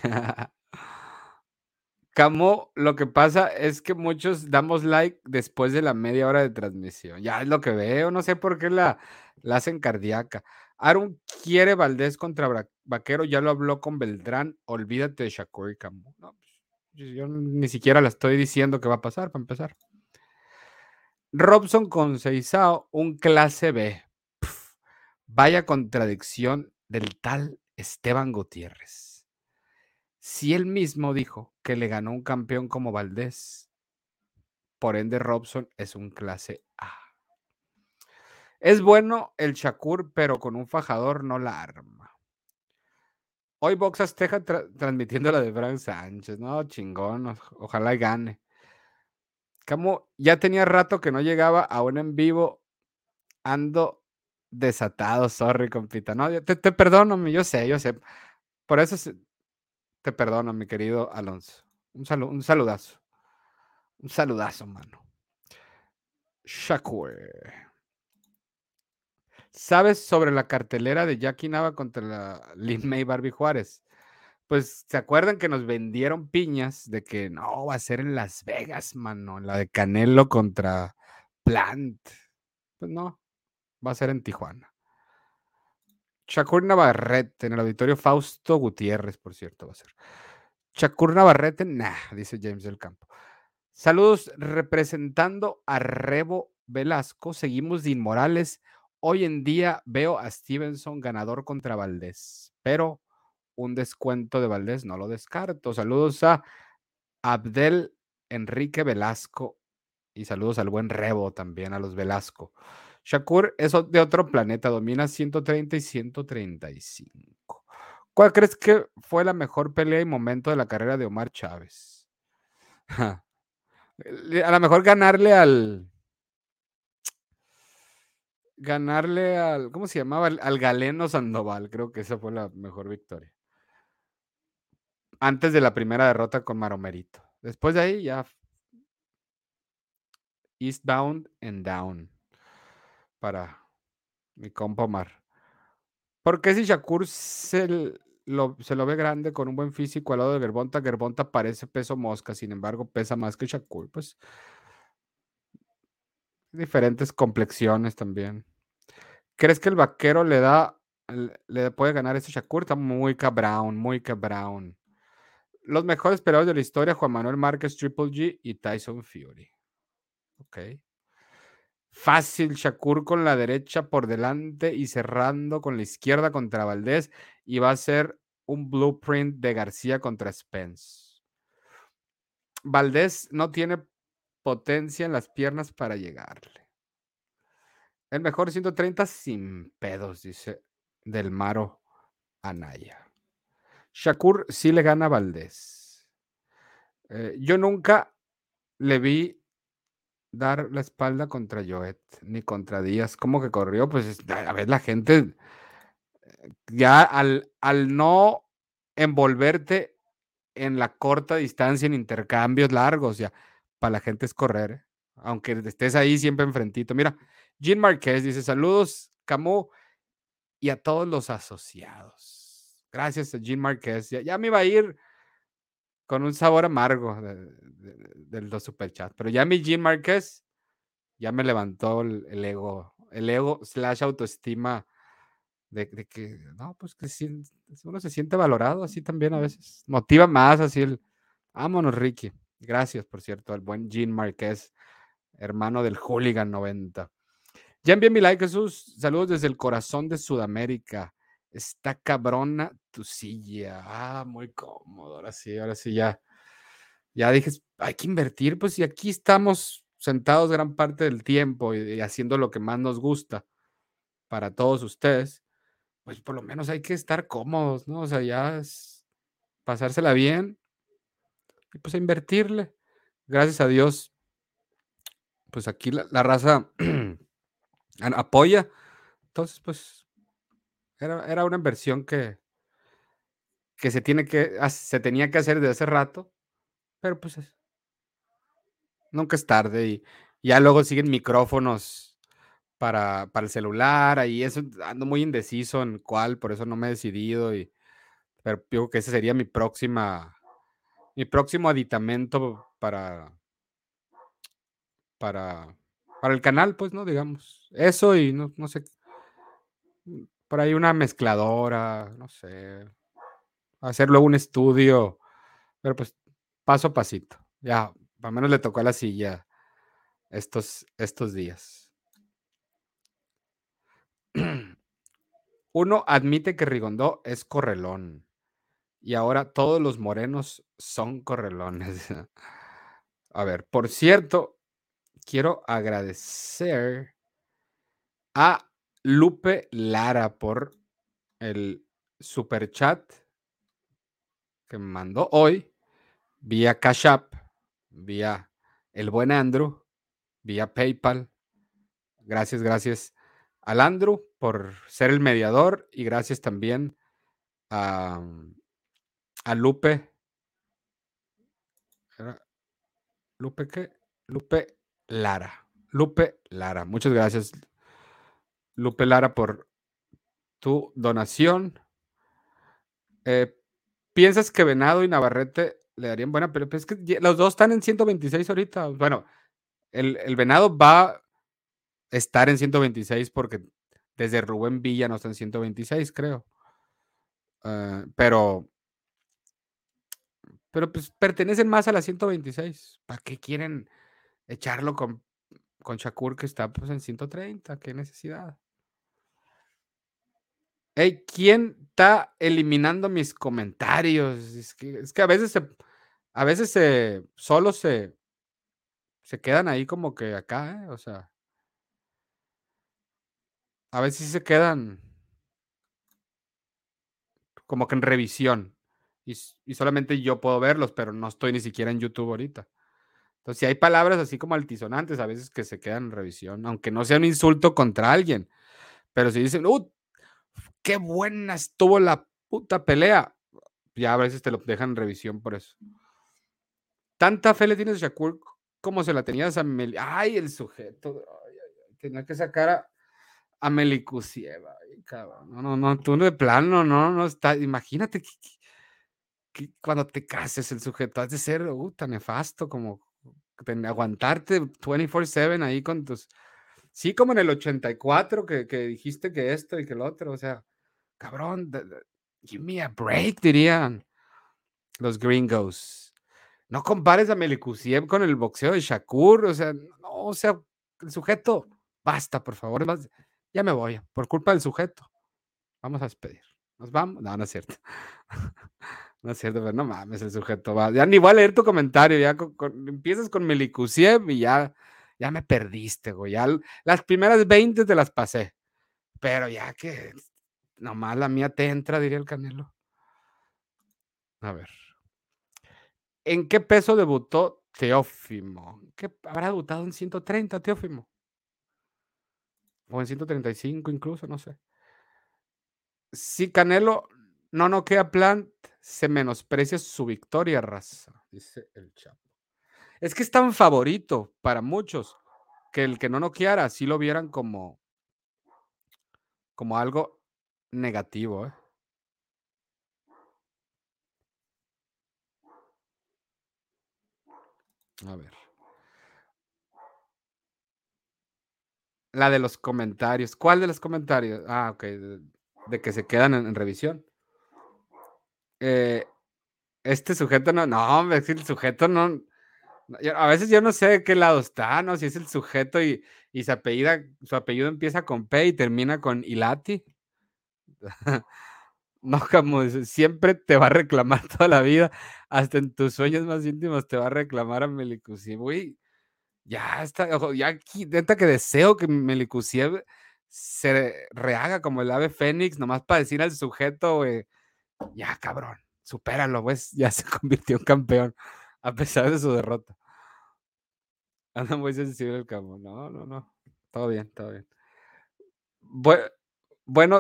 Camo, lo que pasa es que muchos damos like después de la media hora de transmisión. Ya es lo que veo, no sé por qué la, hacen cardíaca. Aaron quiere Valdés contra Vaquero, ya lo habló con Beltrán, olvídate de Shakur y Camus. Pues, yo ni siquiera la estoy diciendo que va a pasar, para empezar. Robson con Seisao, un clase B. vaya contradicción del tal Esteban Gutiérrez. Si él mismo dijo que le ganó un campeón como Valdés, por ende Robson es un clase A. Es bueno el Shakur, pero con un fajador no la arma. Hoy Box Azteca transmitiendo la de Frank Sánchez, ¿no? Chingón, ojalá gane. Como ya tenía rato que no llegaba a un en vivo, ando desatado, sorry, compita. No, te, te perdono, yo sé, yo sé. Por eso te perdono, mi querido Alonso. Un, saludo, un saludazo. Un saludazo, mano. Shakur. ¿Sabes sobre la cartelera de Jackie Nava contra la Lin May Barbie Juárez? Pues se acuerdan que nos vendieron piñas de que no va a ser en Las Vegas, mano, la de Canelo contra Plant. Pues no, va a ser en Tijuana. Shakur Navarrete en el auditorio Fausto Gutiérrez, por cierto, va a ser. Shakur Navarrete, nah, dice James del Campo. Saludos representando a Rebo Velasco. Seguimos de inmorales. Hoy en día veo a Stevenson ganador contra Valdés, pero un descuento de Valdés no lo descarto. Saludos a Abdel Enrique Velasco y saludos al buen Rebo también, a los Velasco. Shakur es de otro planeta, domina 130 y 135. ¿Cuál crees que fue la mejor pelea y momento de la carrera de Omar Chávez? a lo mejor ganarle al. Ganarle al. ¿Cómo se llamaba? Al, Galeno Sandoval. Creo que esa fue la mejor victoria. Antes de la primera derrota con Maromerito. Después de ahí ya. Eastbound and down. Para mi compa Omar. ¿Por qué si Shakur se lo, se lo ve grande con un buen físico al lado de Gerbonta? Gerbonta parece peso mosca, sin embargo, pesa más que Shakur. Pues diferentes complexiones también. ¿Crees que el vaquero le da, le puede ganar ese Shakur? Está muy cabrón, muy cabrón. Los mejores peleadores de la historia, Juan Manuel Márquez, Triple G y Tyson Fury. Ok. Fácil, Shakur con la derecha por delante y cerrando con la izquierda contra Valdés. Y va a ser un blueprint de García contra Spence. Valdés no tiene potencia en las piernas para llegarle. El mejor 130 sin pedos, dice Del Maro Anaya. Shakur sí le gana a Valdés. Eh, yo nunca le vi dar la espalda contra Joet ni contra Díaz. ¿Cómo que corrió? Pues a ver, la gente ya al, al no envolverte en la corta distancia en intercambios largos, ya para la gente es correr, aunque estés ahí siempre enfrentito. Mira, Jean Marquez dice saludos, Camus, y a todos los asociados. Gracias a Jean Marquez. Ya, me iba a ir con un sabor amargo del dos superchat. Pero ya mi Jean Marquez ya me levantó el, ego, el ego slash autoestima de, que, no, pues que uno se siente valorado así también a veces. Motiva más así el, vámonos Ricky. Gracias, por cierto, al buen Jean Marquez, hermano del Hooligan 90. Ya envié mi like, Jesús. Saludos desde el corazón de Sudamérica. Está cabrona tu silla. Ah, muy cómodo. Ahora sí, ahora sí ya. Ya dije, hay que invertir, pues, y aquí estamos sentados gran parte del tiempo y, haciendo lo que más nos gusta para todos ustedes, pues por lo menos hay que estar cómodos, ¿no? O sea, ya es pasársela bien y pues a invertirle. Gracias a Dios, pues aquí la, la raza apoya. Entonces, pues era, una inversión que, que se, tiene que, se tenía que hacer de hace rato, pero pues nunca es tarde y ya luego siguen micrófonos para, para el celular, ahí eso ando muy indeciso en cuál, por eso no me he decidido y pero digo que ese sería mi próxima mi próximo aditamento para para para el canal, pues, ¿no? Digamos. Eso y no, no sé por ahí una mezcladora, no sé, hacer luego un estudio, pero pues paso a pasito. Ya, al menos le tocó a la silla estos, estos días. Uno admite que Rigondó es correlón y ahora todos los morenos son correlones. A ver, por cierto, quiero agradecer a Lupe Lara por el super chat que me mandó hoy vía Cash App, vía el buen Andrew, vía PayPal. Gracias, gracias al Andrew por ser el mediador y gracias también a, a Lupe. ¿Lupe qué? Lupe Lara. Lupe Lara. Muchas gracias, Lupe Lara, por tu donación. Eh, ¿Piensas que Venado y Navarrete le darían buena pero Es que los dos están en 126 ahorita. Bueno, el, el Venado va a estar en 126 porque desde Rubén Villa no está en 126, creo. Ah, pero, pero pues pertenecen más a la 126. ¿Para qué quieren echarlo con, con Shakur que está pues en 130? ¿Qué necesidad? Hey, ¿quién está eliminando mis comentarios? Es que, a veces se, a veces se, solo se, se quedan ahí como que acá, ¿eh? o sea. A veces se quedan como que en revisión. Y, y, solamente yo puedo verlos, pero no estoy ni siquiera en YouTube ahorita. Entonces, si hay palabras así como altisonantes, a veces que se quedan en revisión, aunque no sea un insulto contra alguien. Pero si dicen, ¡uh! ¡Qué buena estuvo la puta pelea! Ya a veces te lo dejan en revisión por eso. Tanta fe le tienes a Shakur como se la tenías a Meli. ¡Ay, el sujeto! tenía que sacar a, a. No, no, no, tú de plano, no, no está. Imagínate que, cuando te cases el sujeto has de ser uh, tan nefasto como aguantarte 24-7 ahí con tus. Sí, como en el 84 que, que dijiste que esto y que lo otro, o sea, cabrón, give me a break, dirían los gringos. No compares a Melikusiev con el boxeo de Shakur, o sea, no, o sea, el sujeto, basta, por favor, ya me voy, por culpa del sujeto. Vamos a despedir. ¿Nos vamos? No, no es cierto. no es cierto, pero no mames, el sujeto va. Ya ni voy a leer tu comentario, ya empiezas con Melikusiev y ya, ya me perdiste, güey. Ya las primeras 20 te las pasé. Pero ya que nomás la mía te entra, diría el Canelo. A ver. ¿En qué peso debutó Teófimo? ¿Qué habrá debutado en 130, Teófimo? O en 135 incluso, no sé. Si Canelo no noquea Plant, se menosprecia su victoria, raza, dice el Chapo. Es que es tan favorito para muchos que el que no noqueara sí lo vieran como, como algo negativo. ¿eh? A ver. La de los comentarios. ¿Cuál de los comentarios? Ah, ok. De, que se quedan en, revisión. Eh, este sujeto no, no, es el sujeto no. A veces yo no sé de qué lado está, ¿no? Si es el sujeto y, y su, su apellido empieza con P y termina con Ilati. no, como siempre te va a reclamar toda la vida, hasta en tus sueños más íntimos te va a reclamar a Melicusi. Uy, ya está, ya aquí, neta que deseo que Melikusiev se rehaga como el ave fénix, nomás para decir al sujeto, güey, ya cabrón, supéralo, pues, ya se convirtió en campeón, a pesar de su derrota. Anda muy sensible el campo, no, no, no, todo bien, todo bien. Bueno,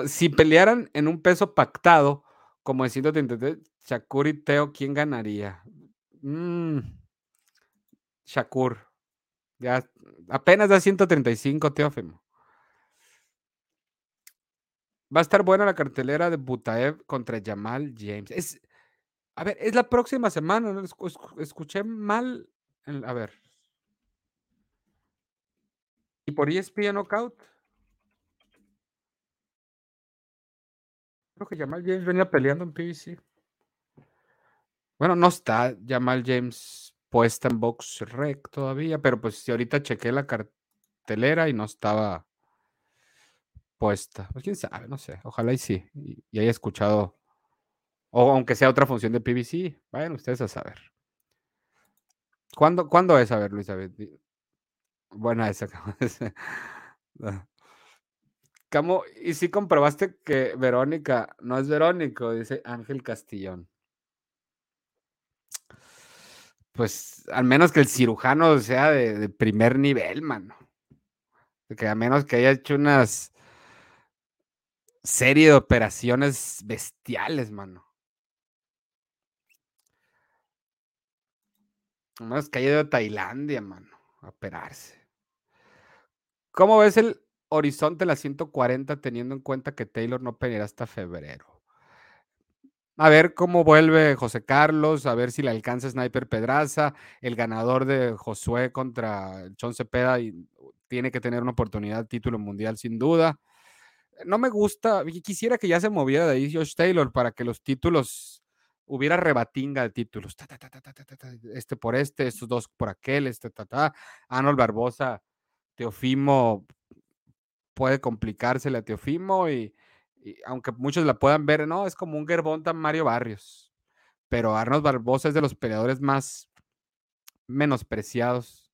si pelearan en un peso pactado, como diciendo Shakur y Teo, ¿quién ganaría? Mm, Shakur. Ya apenas da 135, Teófimo. Va a estar buena la cartelera de Butaev contra Jamal James. Es, a ver, es la próxima semana. ¿no? Escuché mal. a ver. ¿Y por ESPN Knockout? Creo que Jamal James venía peleando en PBC. Bueno, no está Jamal James puesta en Box Rec todavía, pero pues si ahorita chequé la cartelera y no estaba puesta. Pues quién sabe, no sé. Ojalá y sí. Y, haya escuchado. O aunque sea otra función de PVC. Vayan ustedes a saber. ¿Cuándo, ¿cuándo es? A ver, Luis Buena esa. Camo, ¿y si comprobaste que Verónica no es Verónico? Dice Ángel Castillón pues al menos que el cirujano sea de, primer nivel, mano. Que a menos que haya hecho unas, serie de operaciones bestiales, mano. Hemos caído de Tailandia, mano, a operarse. ¿Cómo ves el horizonte la 140 teniendo en cuenta que Taylor no peleará hasta febrero? A ver cómo vuelve José Carlos, a ver si le alcanza Sniper Pedraza, el ganador de Josué contra John Cepeda y tiene que tener una oportunidad título mundial sin duda. No me gusta, quisiera que ya se moviera de ahí Josh Taylor para que los títulos hubiera rebatinga de títulos. este por este, estos dos por aquel, este, ta. Arnold Barbosa, Teofimo, puede complicársele a Teofimo y, aunque muchos la puedan ver, no, es como un Gerbonta Mario Barrios. Pero Arnold Barbosa es de los peleadores más menospreciados.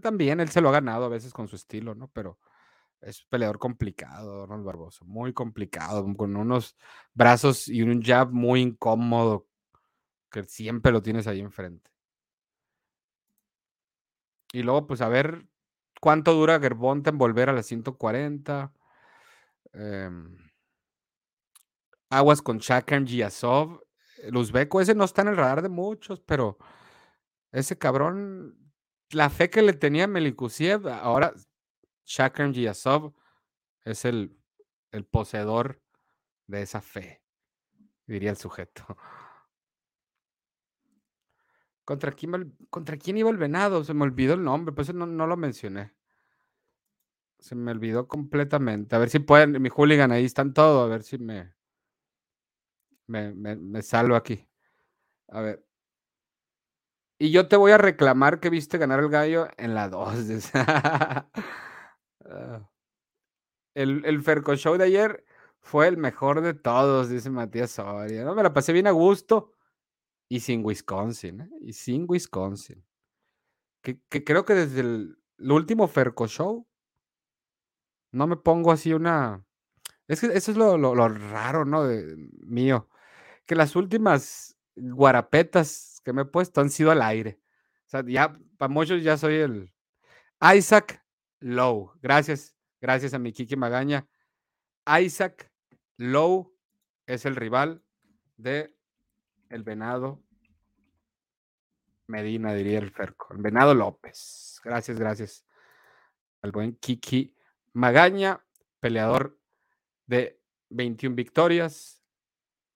También él se lo ha ganado a veces con su estilo, ¿no? Pero es un peleador complicado, Arnold Barbosa, muy complicado, con unos brazos y un jab muy incómodo, que siempre lo tienes ahí enfrente. Y luego, pues a ver cuánto dura Gerbonta en volver a las 140. Em, aguas con Shakar Giasov. El uzbeco ese no está en el radar de muchos, pero ese cabrón, la fe que le tenía Melikusiev, ahora Shakar Giasov es el, el poseedor de esa fe, diría el sujeto. ¿Contra quién, ¿Contra quién iba el venado? Se me olvidó el nombre, pues no, no lo mencioné. Se me olvidó completamente. A ver si pueden, mi hooligan, ahí están todos, a ver si me, me, salvo aquí. A ver. Y yo te voy a reclamar que viste ganar el gallo en la 2. Ah. el, el Ferco Show de ayer fue el mejor de todos, dice Matías Soria. ¿no? Me la pasé bien a gusto. Y sin Wisconsin, ¿eh? Y sin Wisconsin. Que, creo que desde el, último Ferco Show no me pongo así una. Es que eso es lo, raro, ¿no? De, mío. Que las últimas guarapetas que me he puesto han sido al aire. O sea, ya, para muchos ya soy el Isaac Lowe. Gracias, gracias a mi Kiki Magaña. Isaac Lowe es el rival de el venado Medina, diría el Ferco. El venado López. Gracias, gracias. Al buen Kiki Magaña, peleador de 21 victorias,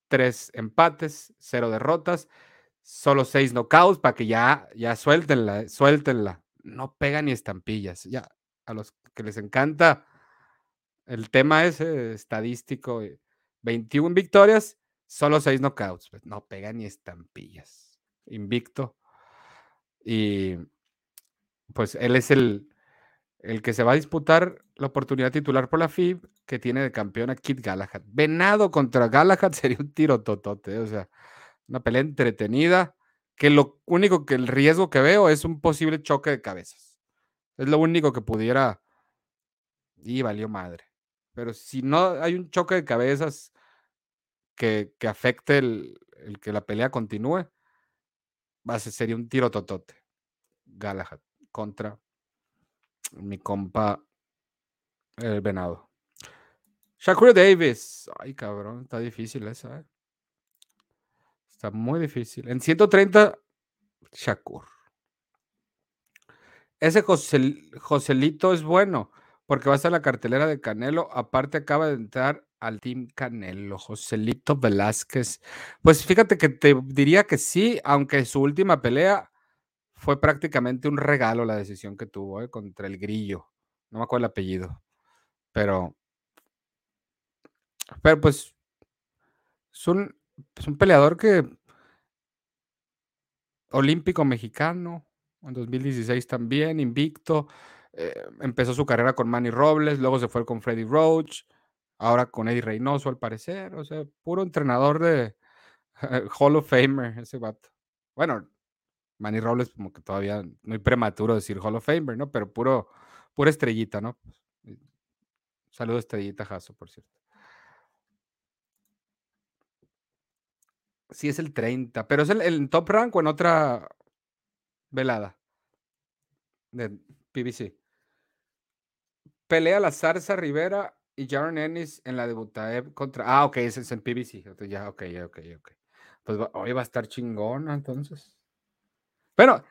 3 empates, 0 derrotas, solo 6 knockouts para que ya, ya suéltenla, suéltenla. No pega ni estampillas. Ya, a los que les encanta el tema ese estadístico, 21 victorias, Solo seis knockouts. Pues, no pega ni estampillas. Invicto. Y pues él es el, el que se va a disputar la oportunidad titular por la FIB, que tiene de campeón a Kit Galahad. Venado contra Galahad sería un tiro totote. O sea, una pelea entretenida. Que lo único que el riesgo que veo es un posible choque de cabezas. Es lo único que pudiera. Y valió madre. Pero si no hay un choque de cabezas que, afecte el, que la pelea continúe, sería un tiro totote. Galahad contra mi compa el venado. Shakur Davis. Ay, cabrón, está difícil esa. ¿eh? Está muy difícil. En 130, Shakur. Ese Joselito es bueno porque va a estar la cartelera de Canelo. Aparte, acaba de entrar al Team Canelo, Joselito Velázquez. Pues fíjate que te diría que sí, aunque su última pelea fue prácticamente un regalo la decisión que tuvo ¿eh? contra el Grillo. No me acuerdo el apellido, pero, pero pues es un, es un peleador que olímpico mexicano, en 2016 también, invicto. Eh, empezó su carrera con Manny Robles, luego se fue con Freddy Roach ahora con Eddie Reynoso al parecer, o sea, puro entrenador de Hall of Famer ese vato. Bueno, Manny Robles como que todavía muy prematuro decir Hall of Famer, ¿no? Pero puro, pura estrellita, ¿no? Saludos estrellita Jaso, por cierto. Sí, es el 30, pero es el, top rank o en otra velada de PBC. Pelea la Zarza Rivera y Jaron Ennis en la de contra. Ah, ok, ese es en PBC. Ya, ok, ok, ok. Pues hoy va a estar chingón, entonces. Bueno,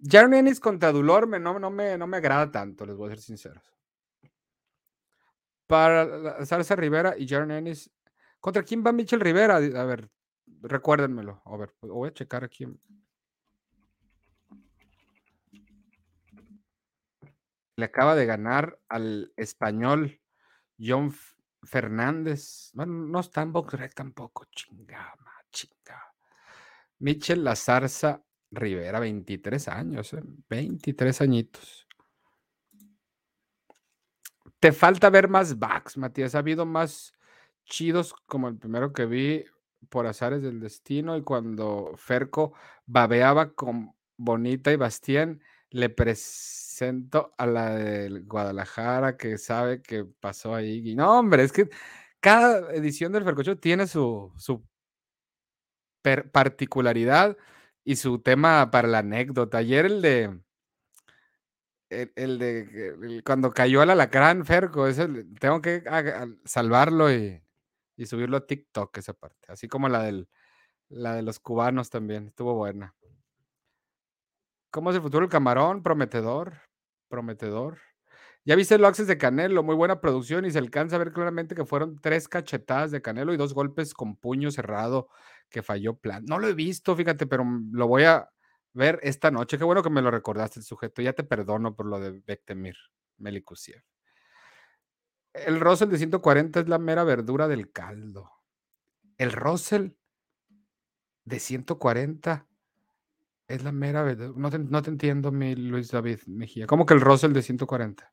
Jaron Ennis contra Dulor no, no, me, no me agrada tanto, les voy a ser sinceros. Para Salsa Rivera y Jaron Ennis. ¿Contra quién va Mitchell Rivera? A ver, recuérdenmelo. A ver, voy a checar aquí. Le acaba de ganar al español John Fernández. Bueno, no está en Boxrec tampoco. Chinga, chinga. Michel La Zarza Rivera, 23 años, 23 ¿eh? añitos. Te falta ver más backs, Matías. Ha habido más chidos como el primero que vi por azares del destino y cuando Ferco babeaba con Bonita y Bastien, le presento a la del Guadalajara que sabe que pasó ahí. no, hombre, es que cada edición del Fercocho tiene su, su particularidad y su tema para la anécdota. Ayer el de. El, de cuando cayó el alacrán, Ferco, ese, tengo que salvarlo y, y, subirlo a TikTok, esa parte. Así como la, del, la de los cubanos también, estuvo buena. ¿Cómo es el futuro del camarón? Prometedor, prometedor. Ya viste el Access de Canelo, muy buena producción y se alcanza a ver claramente que fueron tres cachetadas de Canelo y dos golpes con puño cerrado que falló plan. No lo he visto, fíjate, pero lo voy a ver esta noche. Qué bueno que me lo recordaste el sujeto. Ya te perdono por lo de Bektemir Melikusiev. El Russell de 140 es la mera verdura del caldo. El Russell de 140 es la mera verdura. No te, no te entiendo, mi Luis David Mejía. ¿Cómo que el Russell de 140?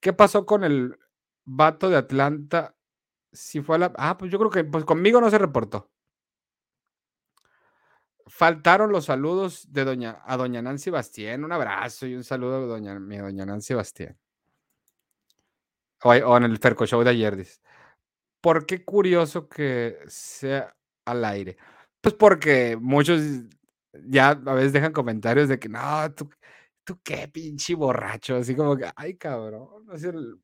¿Qué pasó con el vato de Atlanta? Si fue a la. Ah, pues yo creo que pues conmigo no se reportó. Faltaron los saludos de doña, a doña Nancy Bastien. Un abrazo y un saludo a doña, mi doña Nancy Bastien. O, en el Ferco Show de ayer, dice. ¿Por qué curioso que sea al aire? Pues porque muchos ya a veces dejan comentarios de que no, tú, tú qué pinche borracho, así como que, ay cabrón,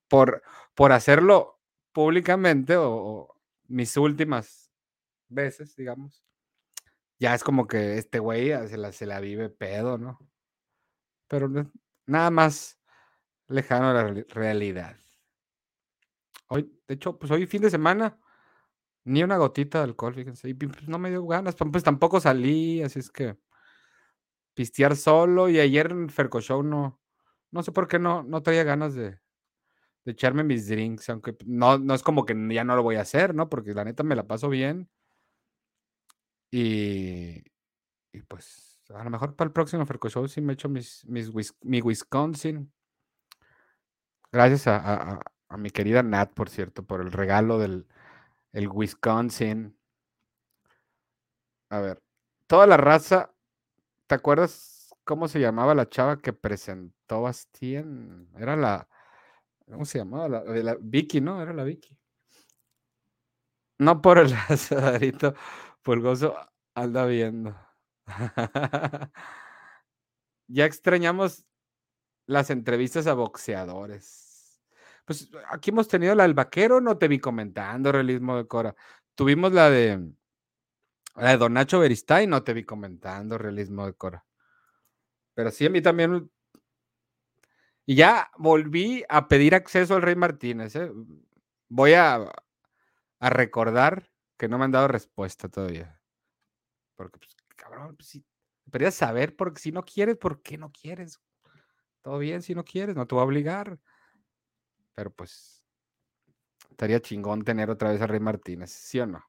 por, por hacerlo públicamente o, mis últimas veces, digamos, ya es como que este güey se la, se la vive pedo, ¿no? Pero nada más lejano a la realidad. Hoy, de hecho, pues hoy fin de semana, ni una gotita de alcohol, fíjense, y pues no me dio ganas, pues tampoco salí, así es que pistear solo y ayer en Ferco Show no, no sé por qué no, no traía ganas de, echarme mis drinks, aunque no, no es como que ya no lo voy a hacer, ¿no? Porque la neta me la paso bien. Y, y pues a lo mejor para el próximo Ferco Show sí me echo mis, mis mi Wisconsin. Gracias a, a, mi querida Nat, por cierto, por el regalo del el Wisconsin. A ver, toda la raza ¿Te acuerdas cómo se llamaba la chava que presentó Bastien? Era la. ¿Cómo se llamaba? La, Vicky, ¿no? Era la Vicky. No por el asadito pulgoso, anda viendo. ya extrañamos las entrevistas a boxeadores. Pues aquí hemos tenido la del vaquero, no te vi comentando, realismo de Cora. Tuvimos la de la de Don Nacho Beristain no te vi comentando realismo de Cora. Pero sí, a mí también. Y ya volví a pedir acceso al Rey Martínez. ¿eh? Voy a, a, recordar que no me han dado respuesta todavía. Porque, pues, cabrón, pues. Deberías saber, porque si no quieres, ¿por qué no quieres? Todo bien si no quieres, no te voy a obligar. Pero pues, estaría chingón tener otra vez al Rey Martínez, ¿sí o no?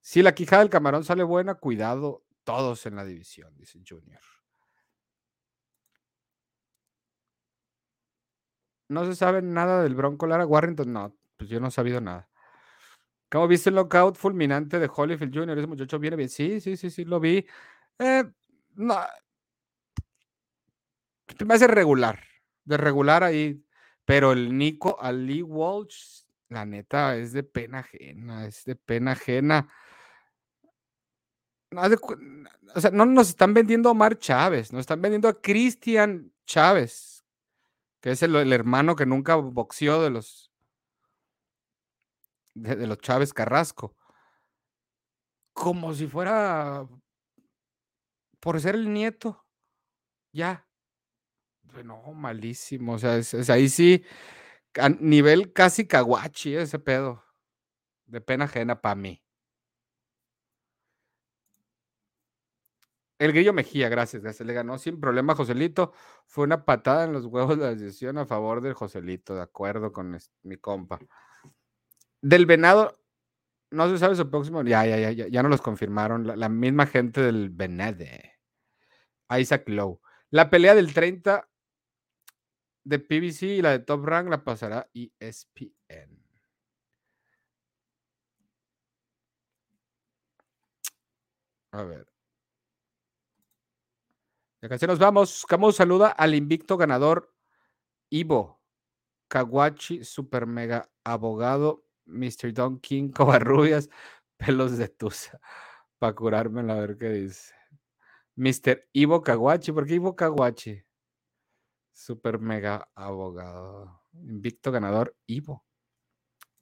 Si la quijada del camarón sale buena, cuidado todos en la división, dice Junior. No se sabe nada del Bronco Lara Warrington. No, pues yo no he sabido nada. ¿Cómo viste el knockout fulminante de Holyfield Jr.? Ese muchacho viene bien. Sí, sí, sí, sí, lo vi. Eh, no. Me hace regular. De regular ahí. Pero el Nico Ali Walsh, la neta, es de pena ajena. Es de pena ajena o sea, no nos están vendiendo a Omar Chávez, nos están vendiendo a Cristian Chávez, que es el, hermano que nunca boxeó de los de, los Chávez Carrasco. Como si fuera por ser el nieto. Ya. Pues no, malísimo. O sea, ahí sí, a nivel casi caguachi ese pedo. De pena ajena para mí. El Grillo Mejía, gracias, gracias. Le ganó sin problema Joselito. Fue una patada en los huevos la decisión a favor del Joselito, de acuerdo con mi compa. Del Venado, no se sabe su próximo. Ya, ya, ya, ya, ya no los confirmaron. La, misma gente del Venade. Isaac Lowe. La pelea del 30 de PBC y la de Top Rank la pasará ESPN. A ver. Ya casi nos vamos. Camus saluda al invicto ganador Ivo, Kawachi, super mega abogado, Mr. Don King, Covarrubias, pelos de tusa. Para curarme, a ver qué dice. Mr. Ivo Kawachi, ¿por qué Ivo Kawachi? Super mega abogado. Invicto ganador Ivo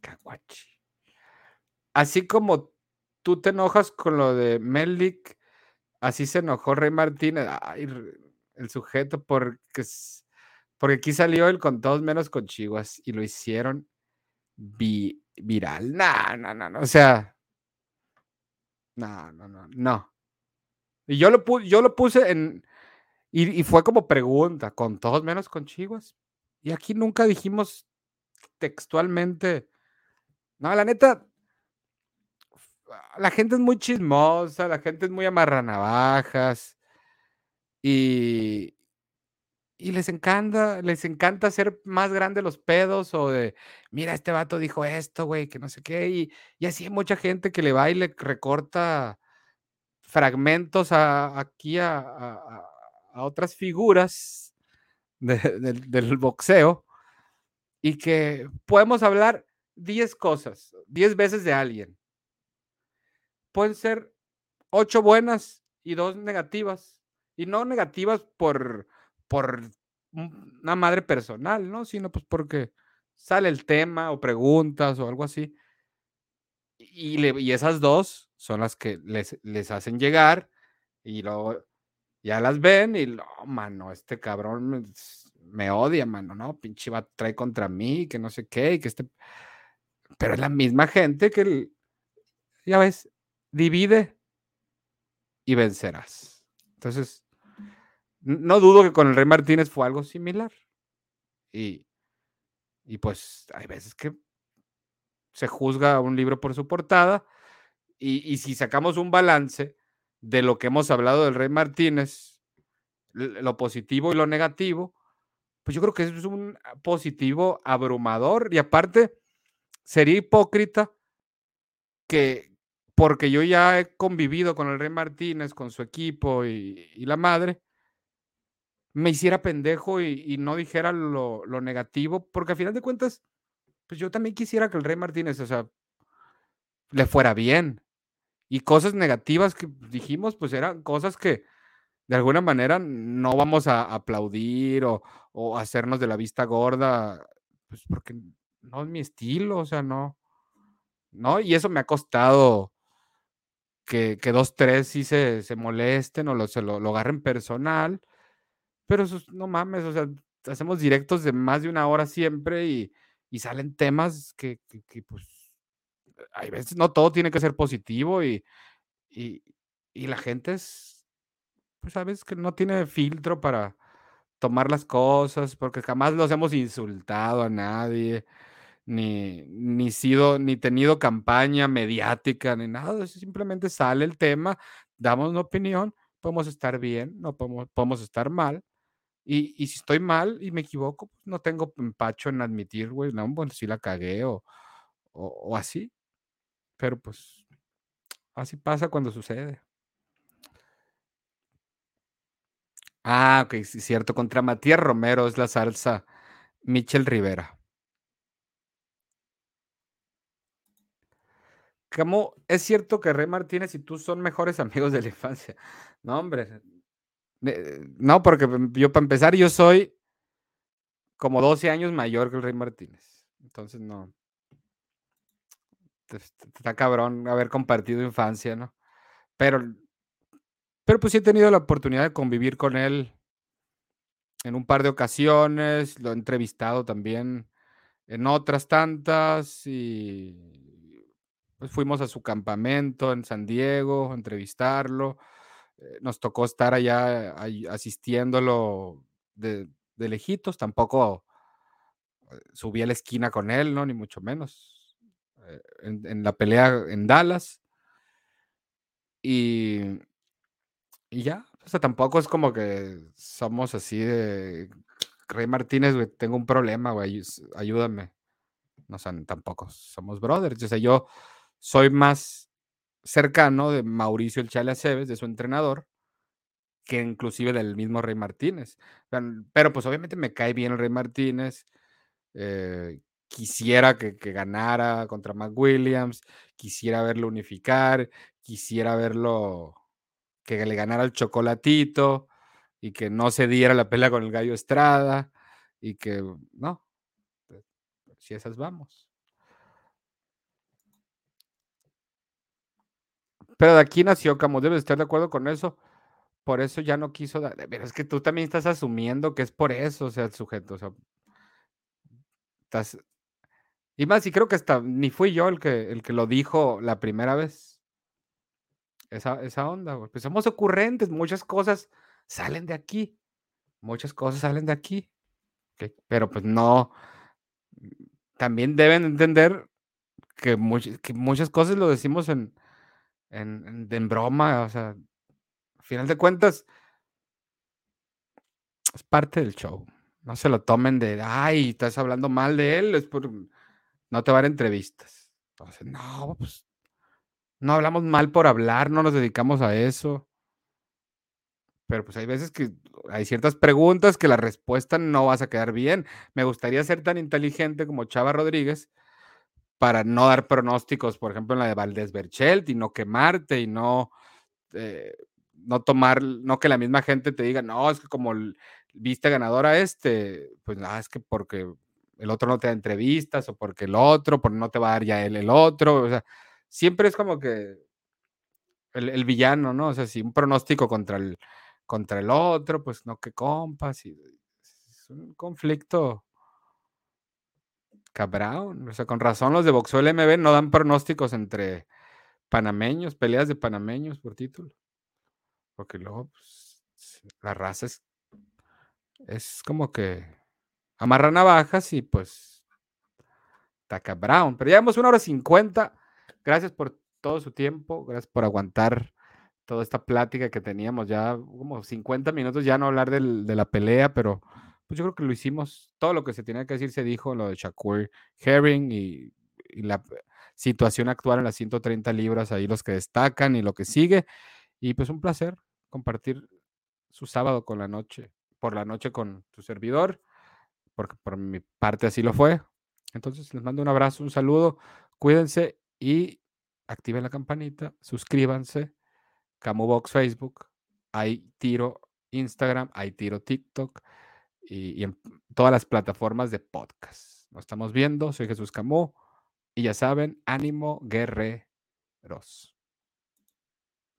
Kawachi. Así como tú te enojas con lo de Melik Así se enojó Rey Martínez, el sujeto, porque, porque aquí salió él con todos menos con Chihuas y lo hicieron viral. No, no, no, no, o sea, no, no, no, no. Y yo lo, yo lo puse en, y, fue como pregunta, con todos menos con Chihuas. Y aquí nunca dijimos textualmente, no, la neta, la gente es muy chismosa, la gente es muy amarranavajas y, y les encanta, les encanta hacer más grandes los pedos o de, mira, este vato dijo esto, güey, que no sé qué, y, y, así hay mucha gente que le va y le recorta fragmentos aquí a, otras figuras del boxeo y que podemos hablar 10 cosas, 10 veces de alguien pueden ser ocho buenas y dos negativas. Y no negativas por, por una madre personal, ¿no? Sino pues porque sale el tema o preguntas o algo así. Y, y esas dos son las que les, les hacen llegar y luego ya las ven y, no, mano, este cabrón me, odia, mano, ¿no? Pinche va trae contra mí, que no sé qué, y que este... Pero es la misma gente que, ya ves, divide y vencerás. Entonces, no dudo que con el Rey Martínez fue algo similar. Y, y pues hay veces que se juzga un libro por su portada. Y, y, si sacamos un balance de lo que hemos hablado del Rey Martínez, lo positivo y lo negativo, pues yo creo que es un positivo abrumador. Y aparte, sería hipócrita que, porque yo ya he convivido con el Rey Martínez, con su equipo y, la madre, me hiciera pendejo y, no dijera lo, negativo, porque al final de cuentas, pues yo también quisiera que el Rey Martínez, o sea, le fuera bien. Y cosas negativas que dijimos, pues eran cosas que de alguna manera no vamos a aplaudir o, o hacernos de la vista gorda, pues porque no es mi estilo, o sea, no. ¿No? Y eso me ha costado que, dos, tres sí se, molesten o lo, se lo, agarren personal, pero no mames, o sea, hacemos directos de más de una hora siempre y, salen temas que, pues, hay veces no todo tiene que ser positivo y, y, y la gente es, pues, sabes que no tiene filtro para tomar las cosas, porque jamás los hemos insultado a nadie ni, ni sido, ni tenido campaña mediática, ni nada. Simplemente sale el tema, damos una opinión, podemos estar bien, no podemos, podemos estar mal. Y, y, si estoy mal y me equivoco, pues no tengo empacho en admitir, güey, no, bueno, si la cagué o, o, así. Pero pues así pasa cuando sucede. Ah, ok, sí, cierto. Contra Matías Romero es la salsa Michel Rivera. ¿Cómo es cierto que Rey Martínez y tú son mejores amigos de la infancia? No, hombre. no, porque yo para empezar yo soy como 12 años mayor que el Rey Martínez. Entonces no. Está cabrón haber compartido infancia, ¿no? Pero, pero pues sí he tenido la oportunidad de convivir con él en un par de ocasiones, lo he entrevistado también en otras tantas y pues fuimos a su campamento en San Diego a entrevistarlo. Eh, nos tocó estar allá asistiéndolo de, de lejitos, tampoco eh, subí a la esquina con él, ¿no? Ni mucho menos. Eh, en, la pelea en Dallas. Y, y ya, o sea, tampoco es como que somos así de Rey Martínez, güey, tengo un problema, güey, ayúdame. No, son tampoco somos brothers. O sea, yo soy más cercano de Mauricio El Chale Aceves, de su entrenador, que inclusive del mismo Rey Martínez. Pero pues obviamente me cae bien el Rey Martínez. Eh, quisiera que, ganara contra McWilliams, quisiera verlo unificar, quisiera verlo que le ganara el chocolatito y que no se diera la pelea con el gallo Estrada y que no, pues, si esas vamos. Pero de aquí nació Camus, debes estar de acuerdo con eso. Por eso ya no quiso dar. Pero es que tú también estás asumiendo que es por eso, o sea, el sujeto. O sea, estás. Y más, y creo que hasta ni fui yo el que, el que lo dijo la primera vez. Esa, esa onda, güey. Pues somos ocurrentes, muchas cosas salen de aquí. Muchas cosas salen de aquí. Pero pues no. También deben entender que, que muchas cosas lo decimos en, en, en, broma, o sea, al final de cuentas, es parte del show. No se lo tomen de, ay, estás hablando mal de él, es por, no te va a entrevistas. Entonces, no, pues, no hablamos mal por hablar, no nos dedicamos a eso. Pero pues hay veces que hay ciertas preguntas que la respuesta no vas a quedar bien. Me gustaría ser tan inteligente como Chava Rodríguez para no dar pronósticos, por ejemplo, en la de Valdés Berchelt y no quemarte y no, eh, no tomar, no que la misma gente te diga, no, es que como viste ganadora este, pues nada, es que porque el otro no te da entrevistas o porque el otro, porque no te va a dar ya él el otro, o sea, siempre es como que el, villano, ¿no? O sea, si un pronóstico contra el, contra el otro, pues no, que compas, y es un conflicto Cabrón, o sea, con razón los de boxeo MB no dan pronósticos entre panameños, peleas de panameños por título. Porque luego pues, la raza es, es como que amarra navajas y pues taca Brown. Pero llevamos una hora cincuenta. Gracias por todo su tiempo. Gracias por aguantar toda esta plática que teníamos ya como 50 minutos ya no hablar de la pelea, pero pues yo creo que lo hicimos, todo lo que se tenía que decir se dijo, lo de Shakur Herring y, la situación actual en las 130 libras, ahí los que destacan y lo que sigue. Y pues un placer compartir su sábado con la noche, por la noche con su servidor, porque por mi parte así lo fue. Entonces les mando un abrazo, un saludo, cuídense y activen la campanita, suscríbanse, Camubox Facebook, hay tiro Instagram, hay tiro TikTok y, en todas las plataformas de podcast. Nos estamos viendo, soy Jesús Camó y ya saben, ánimo guerreros.